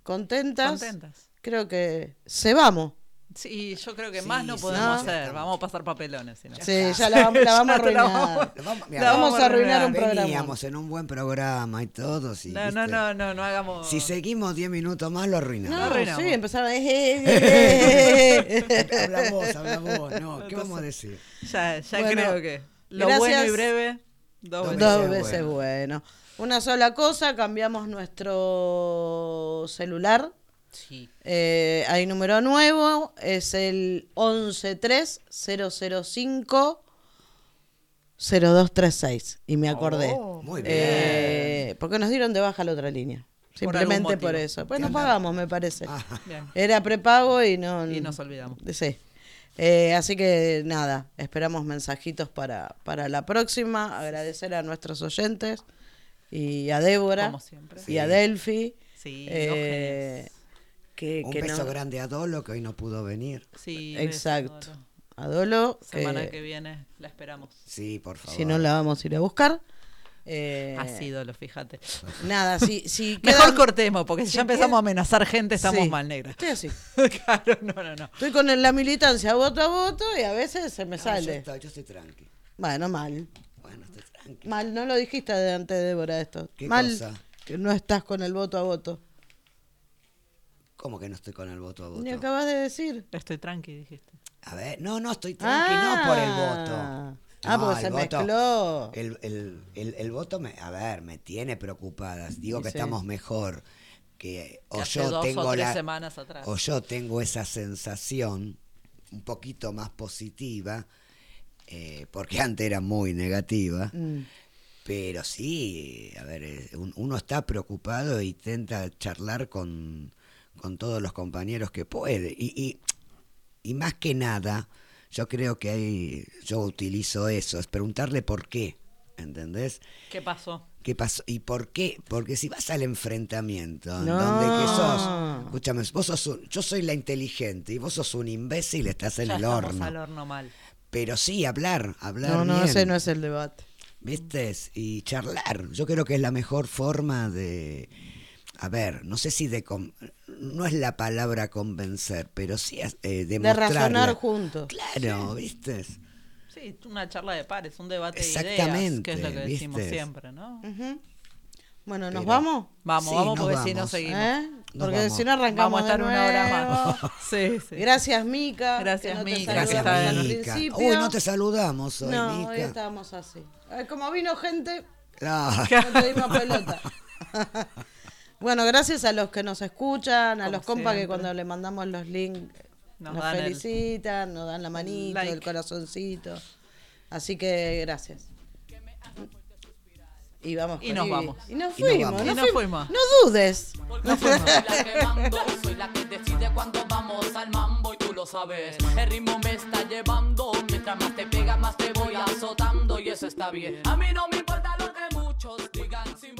contentas. Contentas. Creo que se vamos. Sí, yo creo que Sí, más no podemos no. hacer. Vamos a pasar papelones. si no. Sí, ya la, vam- la vamos a te la arruinar. vamos- vamos, La mira, vamos a arruinar un arruinar. programa. Veníamos en un buen programa y todo. sí, No, no, no, no, no hagamos. Si seguimos 10 minutos más, lo arruinamos. No, arruinamos. sí, empezaron. eh, eh, eh. habla vos, habla vos. No, ¿qué vamos a decir? Ya, ya Bueno, creo que. Lo gracias. bueno y breve, dos veces. Dos veces veces bueno. Una sola cosa, cambiamos nuestro celular. Sí. Eh, hay número nuevo, es el 113-005-0236. Y me acordé. Oh, Muy bien. Eh, porque nos dieron de baja la otra línea. Simplemente por, eso. Pues no pagamos, me parece. Ah. Era prepago y no. Y nos olvidamos. Sí. Eh, así que nada, esperamos mensajitos para, para la próxima. Agradecer a nuestros oyentes y a Débora Como siempre. y a Delphi. Sí, eh, que, un que beso no- grande a Dolo que hoy no pudo venir. Sí, Exacto. beso, Dolo. A Dolo, Semana que que viene la esperamos. Sí, por favor. si no la vamos a ir a buscar. Eh, Así, Dolo, fíjate. Nada, si, si Mejor cortemos, porque si si ya empezamos queda- a amenazar gente, estamos Sí, mal negras. Estoy así. claro, no, no, no. Estoy con la militancia voto a voto y a veces se me No, yo, sale. estoy, yo estoy tranqui. Bueno, mal. Bueno, estoy tranqui. Mal, no lo dijiste delante de Débora esto. ¿Qué Mal cosa? que no estás con el voto a voto. ¿Cómo que no estoy con el voto a voto? Ni acabas de decir. Estoy tranqui, dijiste. A ver, no, no, estoy tranqui, no por el voto. Ah, Ah, porque se el voto- mezcló. El, el- el- el voto, me, a ver, me tiene preocupada. Digo que Sí. estamos mejor. Que, o Que yo dos o tengo tres la, semanas atrás. o yo tengo esa sensación un poquito más positiva, eh, porque antes era muy negativa. Mm. Pero sí, a ver, eh, un- uno está preocupado e intenta charlar con, con todos los compañeros que puede. Y, y, y más que nada, yo creo que hay, yo utilizo eso, es preguntarle por qué, ¿entendés? ¿Qué pasó? ¿Qué pasó? ¿Y por qué? Porque si vas al enfrentamiento, en No. donde que sos, escúchame, vos sos un- yo soy la inteligente y vos sos un imbécil, estás en Ya el horno. al horno mal. Pero sí, hablar, hablar No, no, bien. ese no es el debate. ¿Viste? Y charlar. Yo creo que es la mejor forma de. A ver, no sé si de. con- No es la palabra convencer, pero sí eh, De razonar juntos. Claro, ¿viste? Sí, una charla de pares, un debate de ideas, Exactamente, que es lo que decimos ¿viste? siempre, ¿no? Bueno, ¿nos Pero- vamos? Vamos, Sí, vamos, porque si no seguimos. ¿Eh? Porque si no arrancamos Vamos a estar de una hora nuevo. más. Sí, sí. Gracias, Mica. Gracias, no Mica, saludamos Gracias, al Mica. principio. Uy, no te saludamos hoy, No, hoy estábamos así. Como vino gente, Ah, no te dimos pelota. bueno, gracias a los que nos escuchan, a Como los compas que cuando le mandamos los links Nos nos, dan el- felicitan, nos dan la manito, like. el corazoncito. Así que gracias. Y vamos Y nos vamos. Y nos Y nos fuimos. vamos. Y nos fuimos. fuimos. No dudes. No fuimos. Soy la que mando, soy la que decide cuando vamos al mambo y tú lo sabes. El ritmo me está llevando, mientras más te pega más te voy azotando y eso está bien. A mí no me importa lo que muchos digan, si